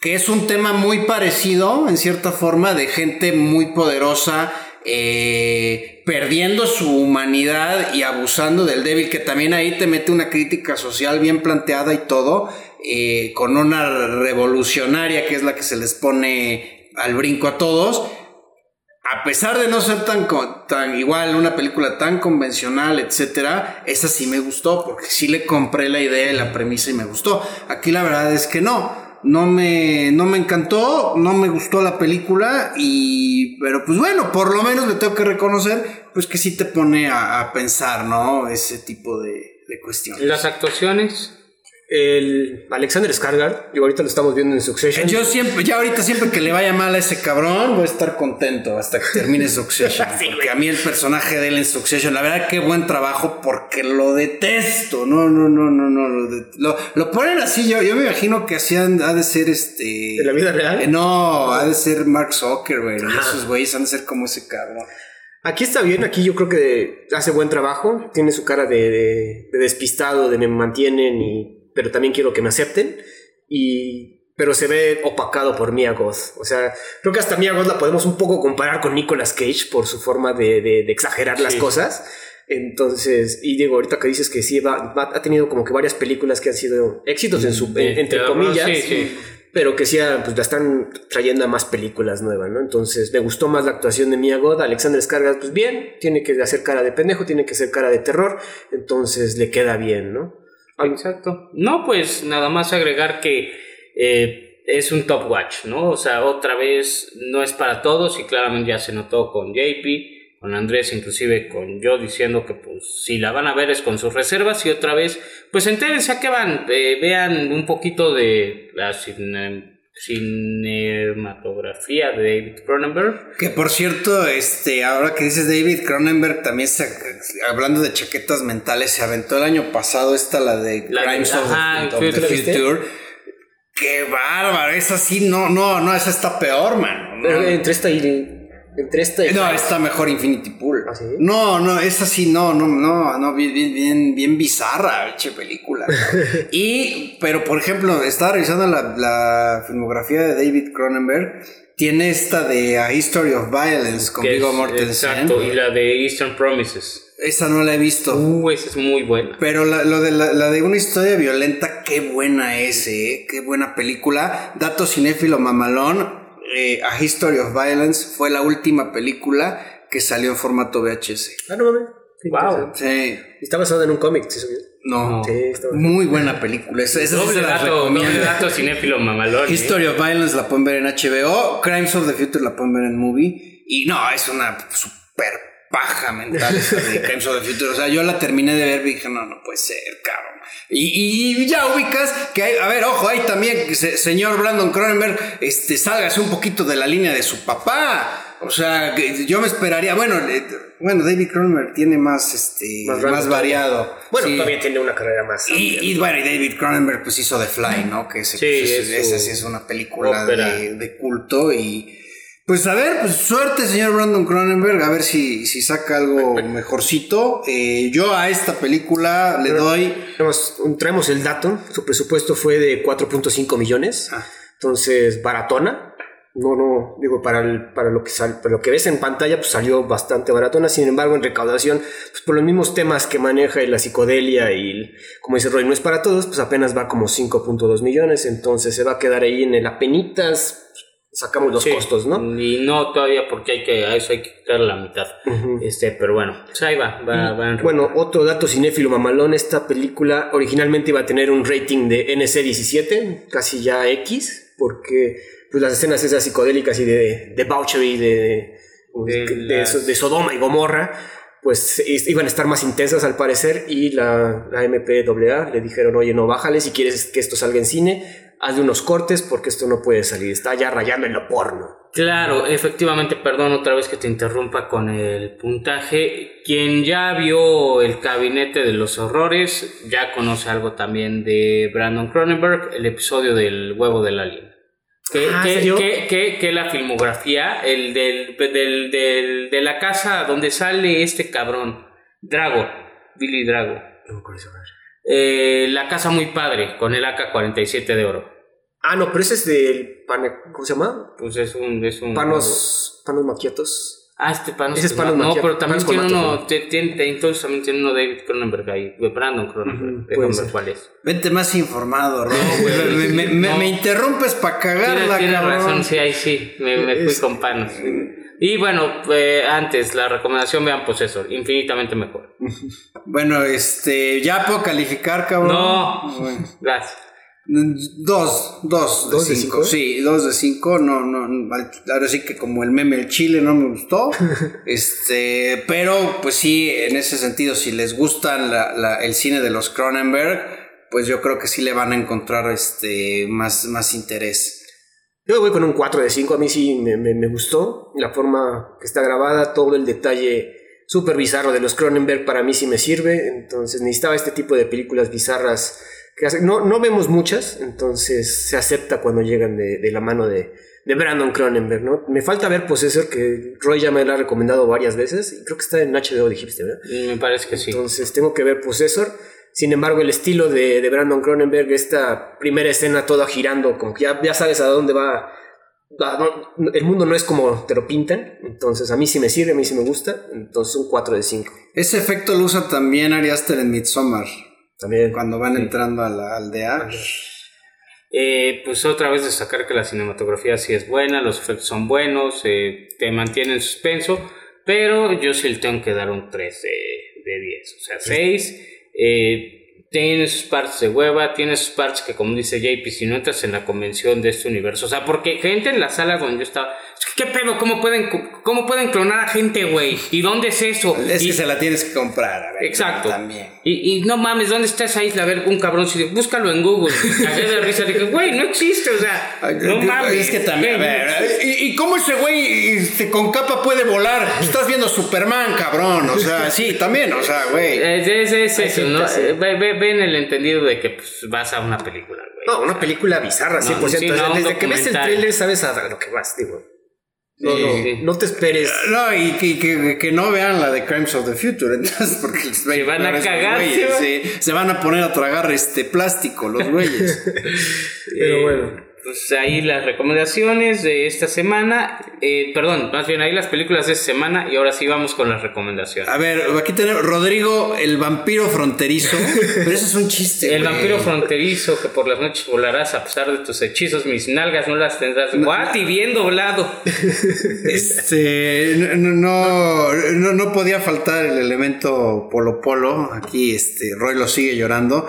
que es un tema muy parecido, en cierta forma, de gente muy poderosa, eh, perdiendo su humanidad y abusando del débil, que también ahí te mete una crítica social bien planteada y todo, eh, con una revolucionaria que es la que se les pone al brinco a todos. A pesar de no ser tan, tan igual, una película tan convencional, etcétera, esa sí me gustó, porque sí le compré la idea y la premisa y me gustó. Aquí la verdad es que no. No me, no me encantó, no me gustó la película y, pero pues bueno, por lo menos le tengo que reconocer, pues que sí te pone a, a pensar, ¿no? Ese tipo de, de cuestiones. Las actuaciones. El Alexander Skarsgård, digo, ahorita lo estamos viendo en Succession. Yo siempre, ya ahorita siempre que le vaya mal a ese cabrón, voy a estar contento hasta que termine Succession. porque a mí el personaje de él en Succession, la verdad qué buen trabajo porque lo detesto. No, no, no, no, no. Lo, lo, lo ponen así, yo, yo me imagino que hacían, ha de ser este... ¿De la vida real? Eh, no, ha de ser Mark Zuckerberg. y. Esos güeyes han de ser como ese cabrón. Aquí está bien, aquí yo creo que hace buen trabajo, tiene su cara de, de- de despistado, de me mantienen, y, pero también quiero que me acepten, y, pero se ve opacado por Mia Goth. O sea, creo que hasta Mia Goth la podemos un poco comparar con Nicolas Cage por su forma de, de- de exagerar las Sí. cosas. Entonces, y digo, ahorita que dices que sí, va- va- ha tenido como que varias películas que han sido éxitos en su, en- entre Sí, comillas, sí, pero que sí, ah, pues la están trayendo a más películas nuevas, ¿no? Entonces, me gustó más la actuación de Mia Goth, Alexander Skarsgård, pues bien, tiene que hacer cara de pendejo, tiene que hacer cara de terror, entonces le queda bien, ¿no? Exacto. No, pues nada más agregar que eh, es un top watch, ¿no? O sea, otra vez no es para todos y claramente ya se notó con JP, con Andrés, inclusive con yo diciendo que pues si la van a ver es con sus reservas y otra vez, pues entérense a qué van, Eh, vean un poquito de la cinematografía de David Cronenberg. Que por cierto, este, ahora que dices David Cronenberg, también se, hablando de chaquetas mentales, se aventó el año pasado esta, la de La de- Crimes of the- ajá, of the. Future. Qué bárbaro, esa sí, no, no, no, esa está peor, man. Pero No, entre esta y... Entre esta y... no, está mejor Infinity Pool. ¿Ah, sí? No, no, esa sí, no, no, no, no, bien, bien, bien, bizarra, biche película. y, pero por ejemplo, estaba revisando la, la filmografía de David Cronenberg. Tiene esta de A History of Violence con Viggo Mortensen. Exacto, y la de Eastern Promises. Esa no la he visto. Uh, esa es muy buena. Pero la, lo de la, la de una historia violenta, qué buena es, eh, qué buena película. Dato cinéfilo mamalón, eh, A History of Violence fue la última película que salió en formato VHS. Ah, no mames. Wow. Sí, Está basado en un cómic, ¿sí no. Sí, está muy buena película. Esa, esa sí Doble dato, doble dato cinéfilo mamalón. ¿eh? History of Violence la pueden ver en HBO, Crimes of the Future la pueden ver en Movie. Y no, es una super paja mental esa de Crimes of the Future. O sea, yo la terminé de ver y dije, no, no puede ser, cabrón. Y, ya ubicas que hay, a ver, ojo, ahí también, se- señor Brandon Cronenberg, este, sálgase un poquito de la línea de su papá. O sea, que yo me esperaría, bueno, eh, bueno, David Cronenberg tiene más, este, Más variado. Bueno, Sí. también tiene una carrera más. Y, y bueno, y David Cronenberg pues hizo The Fly, ¿no? Que ese, Sí, pues, es esa sí es una película de culto y pues a ver, pues suerte señor Brandon Cronenberg, a ver si, si saca algo mejorcito. Eh, yo a esta película le doy... Traemos, traemos el dato. Su presupuesto fue de 4.5 millones. Ah. Entonces, baratona. no, no, digo, para, el- para, lo que sal- para lo que ves en pantalla, pues salió bastante baratona. Sin embargo, en recaudación, pues por los mismos temas que maneja y la psicodelia y, el- como dice Roy, no es para todos, pues apenas va como 5.2 millones. Entonces se va a quedar ahí en el apenitas, sacamos los Sí. costos, ¿no? Y no todavía porque hay que, a eso hay que quitar la mitad. Este, pero bueno, pues ahí va, va, va en Bueno, otro dato cinéfilo mamalón, esta película originalmente iba a tener un rating de NC-17, casi ya X, porque pues, las escenas esas psicodélicas y de de, de, De de, las- de Sodoma y Gomorra, pues iban a estar más intensas al parecer y la, la MPAA le dijeron, oye, no, bájale si quieres que esto salga en cine, hazle unos cortes porque esto no puede salir, está ya rayando en lo porno. Claro, efectivamente, perdón otra vez que te interrumpa con el puntaje. Quien ya vio el gabinete de los horrores, ya conoce algo también de Brandon Cronenberg, el episodio del huevo del alien. Que, Ah, que, ¿serio? que, que- que la filmografía, el del, del, del- de la casa donde sale este cabrón, Drago, Billy Drago. Eh, la casa muy padre, con el AK-47 de oro. Ah, no, pero ese es del... pane- ¿Cómo se llama? Pues es un... Es un Panos, panos maquiatos. Ah, este panos. Ese es panos No, pero también tiene uno. te- tiene- entonces también tiene uno David Cronenberg ahí. de Brandon Cronenberg. Puede ver ser. cuál es. Vente más informado, me, me- No. me interrumpes para cagarla, Tiene, tiene razón, sí, ahí sí. Me, me fui Es- con panos. Y bueno, eh, antes, la recomendación, vean Possessor. Infinitamente mejor. Bueno, este, ya puedo calificar, cabrón. No. Bueno. Gracias. Dos, dos de ¿Dos de cinco. cinco? Sí, dos de cinco. No, no, no, ahora sí que como el meme el chile no me gustó. este, pero pues sí, en ese sentido, si les gusta la- la- el cine de los Cronenberg, pues yo creo que sí le van a encontrar este más, más interés. Yo voy con un 4 de 5, a mí sí me, me- me gustó la forma que está grabada, todo el detalle súper bizarro de los Cronenberg para mí sí me sirve, entonces necesitaba este tipo de películas bizarras que hace- no, no vemos muchas, entonces se acepta cuando llegan de, de la mano de, de Brandon Cronenberg, ¿no? Me falta ver Possessor, que Roy ya me la ha recomendado varias veces, y creo que está en HBO, dijiste, ¿verdad? Me parece que sí. Entonces tengo que ver Possessor. Sin embargo, el estilo de, de Brandon Cronenberg, esta primera escena toda girando, como que ya, ya sabes a dónde va. va- no- el mundo no es como te lo pintan. Entonces a mí sí me sirve, a mí sí me gusta. Entonces un 4 de 5. Ese efecto lo usa también Ari Aster en Midsommar, También. cuando van entrando a la aldea. Eh, pues otra vez destacar que la cinematografía sí es buena, los efectos son buenos, eh, te mantiene en suspenso, pero yo sí le tengo que dar un 3 de, de 10, o sea, 6. Eh, tiene sus partes de hueva, tiene sus partes que, como dice JP, si no entras en la convención de este universo, o sea, porque gente en la sala donde yo estaba, ¿qué pedo? ¿Cómo pueden, cómo pueden clonar a gente, güey? ¿Y dónde es eso? Es Y- que se la tienes que comprar. a ver, Exacto. También. Y, y no mames, ¿dónde está esa isla? A ver, un cabrón, si búscalo en Google. Cagué de risa, dije, güey, no existe, o sea, no mames. Es que también, a ver, ¿y, y cómo ese güey este, con capa puede volar? Estás viendo Superman, cabrón. O sea, sí, también, o sea, güey. Es, es, es eso, ¿no? Eh, Ve, ve- el entendido de que pues, vas a una película, güey. No, una película bizarra, 100%. sí, O sea, no, un desde que ves el trailer sabes a lo que vas, digo. No, no, no te esperes. No, y que, que- que no vean la de Crimes of the Future, entonces, porque les Se van a cagar, güeyes. Se van a poner a tragar este plástico, los güeyes. Pero Eh, bueno. Pues ahí las recomendaciones de esta semana. Eh, perdón, más bien ahí las películas de esta semana. Y ahora sí vamos con las recomendaciones. A ver, aquí tenemos Rodrigo, el vampiro fronterizo. Pero eso es un chiste. El güey. vampiro fronterizo que por las noches volarás a pesar de tus hechizos, mis nalgas no las tendrás. What? Y bien doblado. Este, no, no, no, no podía faltar el elemento Polo Polo. Aquí, este, Roy lo sigue llorando.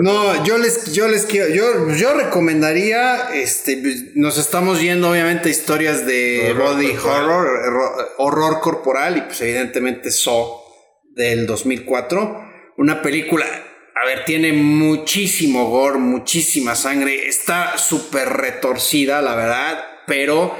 No, yo les, yo les quiero, yo, yo recomendaría, este, nos estamos yendo obviamente a historias de Horror body corporal. horror, horror, corporal y pues evidentemente Saw del 2004, una película, a ver, tiene muchísimo gore, muchísima sangre, está súper retorcida, la verdad, pero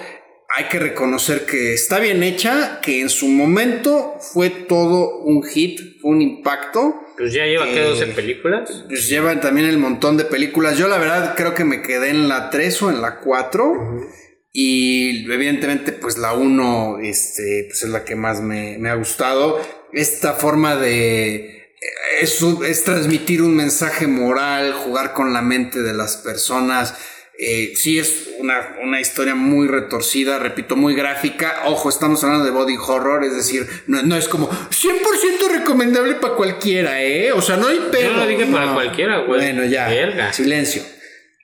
hay que reconocer que está bien hecha, que en su momento fue todo un hit, un impacto. Pues ya lleva, ¿qué? Eh, 12 películas. Pues llevan también el montón de películas. Yo la verdad creo que me quedé en la 3 o en la 4. Y evidentemente pues la 1 este, pues es la que más me, me ha gustado. Esta forma de... Es, un- es transmitir un mensaje moral, jugar con la mente de las personas. Eh, sí es una, una, historia muy retorcida, repito, muy gráfica. Ojo, estamos hablando de body horror, es decir, no, no es como 100% recomendable para cualquiera, ¿eh? O sea, no hay pedo. Yo no dije para cualquiera, güey. Bueno, ya. Verga. Silencio.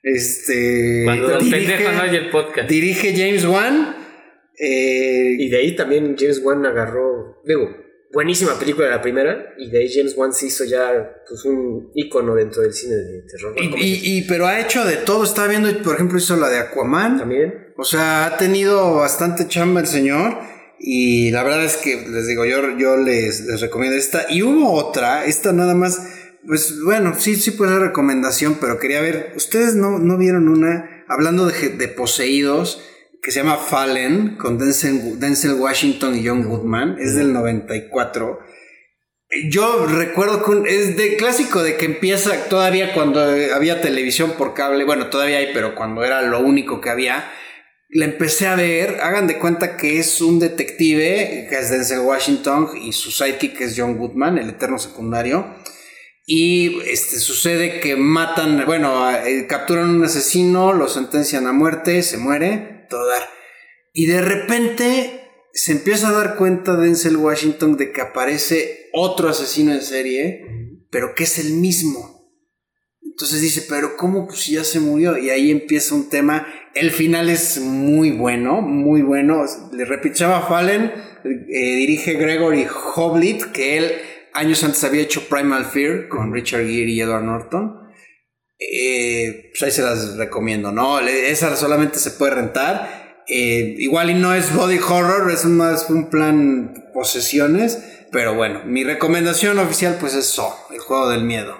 Este. Cuando el pendejo no oye el podcast. Dirige James Wan. Eh, y de ahí también James Wan agarró. Digo, buenísima película la primera. Y de ahí James Wan se hizo ya pues, un ícono dentro del cine de terror. Y, y, pero ha hecho de todo. Estaba viendo, por ejemplo, hizo la de Aquaman. También. O sea, ha tenido bastante chamba el señor. Y la verdad es que les digo, yo, yo les, les recomiendo esta. Y hubo otra, esta nada más pues bueno, sí, sí puede ser recomendación, pero quería ver, ¿ustedes no, no vieron una, hablando de, de, poseídos, que se llama Fallen, con Denzel, Denzel Washington y John Goodman, es del 94. Yo recuerdo que es de clásico de que empieza todavía cuando había televisión por cable, bueno, todavía hay, pero cuando era lo único que había, la empecé a ver, hagan de cuenta que es un detective, que es Denzel Washington, y su sidekick es John Goodman, el eterno secundario y este, sucede que matan, bueno, eh, capturan a un asesino, lo sentencian a muerte, se muere, todo dar. Y de repente se empieza a dar cuenta Denzel Washington de que aparece otro asesino en serie, pero que es el mismo. Entonces dice, pero ¿cómo? Pues ya se murió. Y ahí empieza un tema. El final es muy bueno, muy bueno. Le repitiaba Fallen, eh, dirige Gregory Hoblit, que él años antes había hecho Primal Fear con Richard Gere y Edward Norton. Eh, pues ahí se las recomiendo, ¿no? Esa solamente se puede rentar. Eh, igual y no es body horror, es más un plan posesiones. Pero bueno, mi recomendación oficial pues es So, el juego del miedo.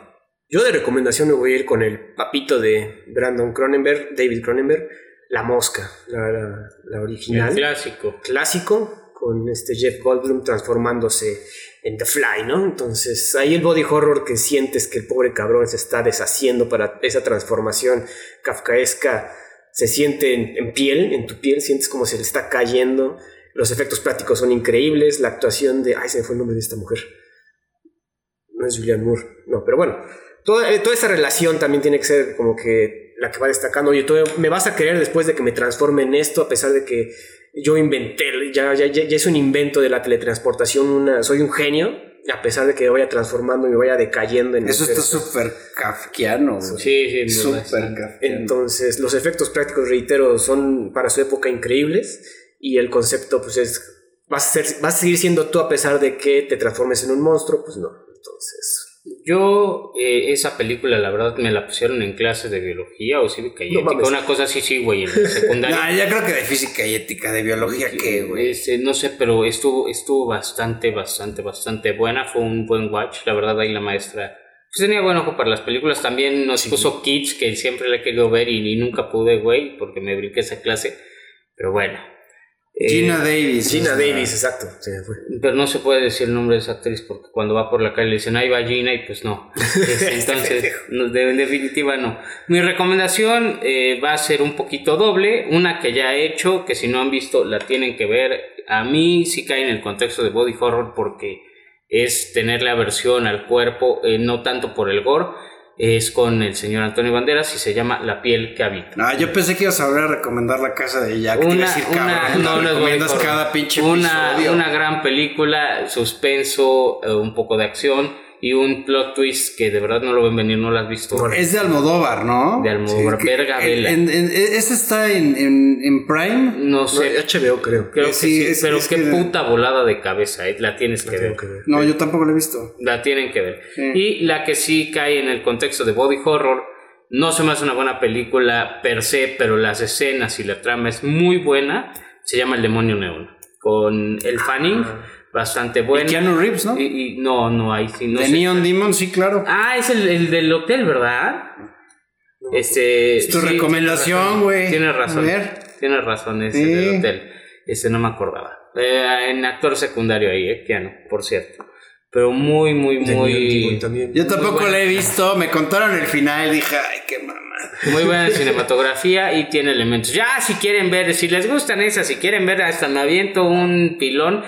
Yo de recomendación me voy a ir con el papito de Brandon Cronenberg, David Cronenberg, La Mosca, la, original. El clásico. Clásico, con este Jeff Goldblum transformándose en The Fly, ¿no? Entonces ahí el body horror que sientes que el pobre cabrón se está deshaciendo para esa transformación kafkaesca se siente en, piel, en tu piel, sientes como se le está cayendo. Los efectos prácticos son increíbles, la actuación de... Ay, se me fue el nombre de esta mujer. No es Julian Moore, no, pero bueno. Toda, eh, toda esa relación también tiene que ser como que la que va destacando. Oye, tú me vas a querer después de que me transforme en esto, a pesar de que yo inventé, ya, ya, ya, es un invento de la teletransportación, una, soy un genio, a pesar de que vaya transformando y me vaya decayendo en Eso está súper kafkiano. Sí, sí, súper kafkiano. Entonces, los efectos prácticos, reitero, son para su época increíbles y el concepto, pues es, vas a, ser, vas a seguir siendo tú a pesar de que te transformes en un monstruo, pues no. Entonces, yo, eh, esa película, la verdad, me la pusieron en clase de biología o cívica y ética. Una cosa así, sí, güey, en la secundaria. no, ya creo que de física y ética, de biología, ¿qué, güey? Este, no sé, pero estuvo, estuvo bastante, bastante, bastante buena. Fue un buen watch. La verdad, ahí la maestra pues tenía buen ojo para las películas. También nos puso Kids, que siempre le he querido ver y, y nunca pude, güey, porque me brinqué esa clase. Pero bueno, Gina eh, Davis. Gina Davis, exacto. Pero no se puede decir el nombre de esa actriz porque cuando va por la calle le dicen, ahí va Gina y pues no. Entonces, de, definitiva no. Mi recomendación eh, va a ser un poquito doble. Una que ya he hecho, que si no han visto la tienen que ver. A mí sí cae en el contexto de body horror porque es tener la aversión al cuerpo, eh, no tanto por el gore es con el señor Antonio Banderas y se llama La piel que habita. Ah, yo pensé que ibas a volver a recomendar la casa de Jack. Una, decir, una, no, recomiendas cada pinche una, una gran película, suspenso, eh, un poco de acción y un plot twist que de verdad no lo ven venir, no lo has visto. Es de Almodóvar, ¿no? De Almodóvar, verga vela. ¿Ese está en, en, Prime? No sé. HBO creo. Creo que sí, pero qué puta volada de cabeza, eh, la tienes que, ver. No, yo tampoco la he visto. La tienen que ver. Y la que sí cae en el contexto de body horror, no se me hace una buena película per se, pero las escenas y la trama es muy buena, se llama El Demonio Neón, con el Fanning. Ah bastante bueno. Y Keanu Reeves, ¿no? Y, no, no, hay sí, no De Neon Demon, sí, claro. Ah, es el, el del hotel, ¿verdad? Este. Es tu recomendación, güey. Tienes razón. Tienes razón, ese del hotel. Ese no me acordaba. Eh, en actor secundario ahí, eh, Keanu, por cierto. Pero muy, muy, muy. Yo tampoco la he visto. Me contaron el final y dije, ay, qué mamá. Muy buena cinematografía y tiene elementos. Ya, si quieren ver, si les gustan esas, si quieren ver, hasta me aviento un pilón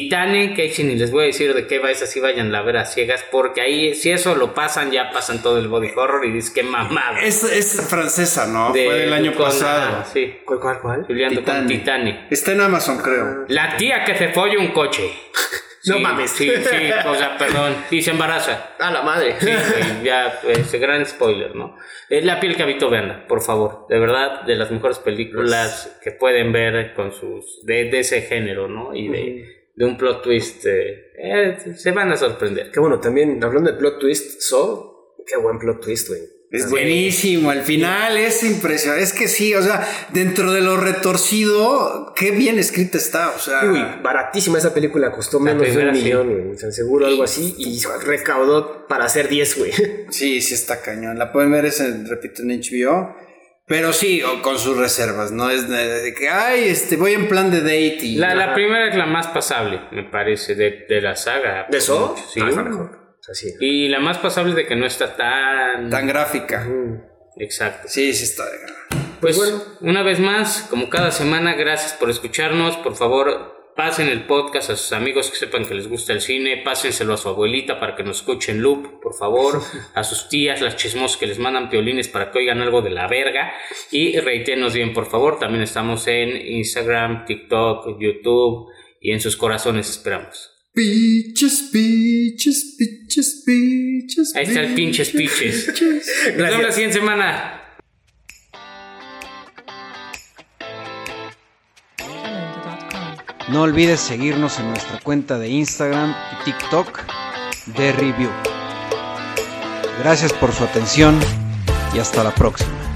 Titanic, que sí ni les voy a decir de qué va esa, si vayan a ver a ciegas, porque ahí, si eso lo pasan, ya pasan todo el body horror y dices que mamada. Es, es francesa, ¿no? De- Fue del año con- pasado. ah, sí. ¿Cuál, cuál, cuál? Juliando con Titanic. Titanic. Está en Amazon, creo. La tía que se folla un coche. No Sí, mames. Sí, sí, o sea, perdón. Y se embaraza. Ah, la madre. Sí, güey, ya, ese gran spoiler, ¿no? Es La piel que habitó, veanla, por favor. De verdad, de las mejores películas que pueden ver con sus. de, de ese género, ¿no? Y de, de un plot twist. eh, eh, se van a sorprender. Qué bueno, también hablando de plot twist, So, qué buen plot twist, güey. Es buenísimo, el final es impresionante. Es que sí, o sea, dentro de lo retorcido, qué bien escrita está. O sea, güey, baratísima esa película, costó menos de un millón, güey. O sea, seguro algo así. Y recaudó para hacer 10, güey. sí, sí está cañón. La pueden ver, ese, repito, en HBO. Pero sí, o con sus reservas, no es de, que, ay, este, voy en plan de date y... La, la primera es la más pasable, me parece, de, de la saga. ¿De eso? Sí. Ah, es la mejor. O sea, sí. Y la más pasable de que no está tan. Tan gráfica. Mm. Exacto. Sí, sí está de gana. Pues bueno. una vez más, como cada semana, gracias por escucharnos. Por favor, pasen el podcast a sus amigos que sepan que les gusta el cine. Pásenselo a su abuelita para que nos escuchen loop, por favor. A sus tías, las chismosas que les mandan piolines para que oigan algo de la verga. Y reitenos bien, por favor. También estamos en Instagram, TikTok, YouTube y en sus corazones esperamos. Piches, piches, piches, piches. Ahí está el pinches piches. Nos vemos la siguiente semana. No olvides seguirnos en nuestra cuenta de Instagram y TikTok de Review. Gracias por su atención y hasta la próxima.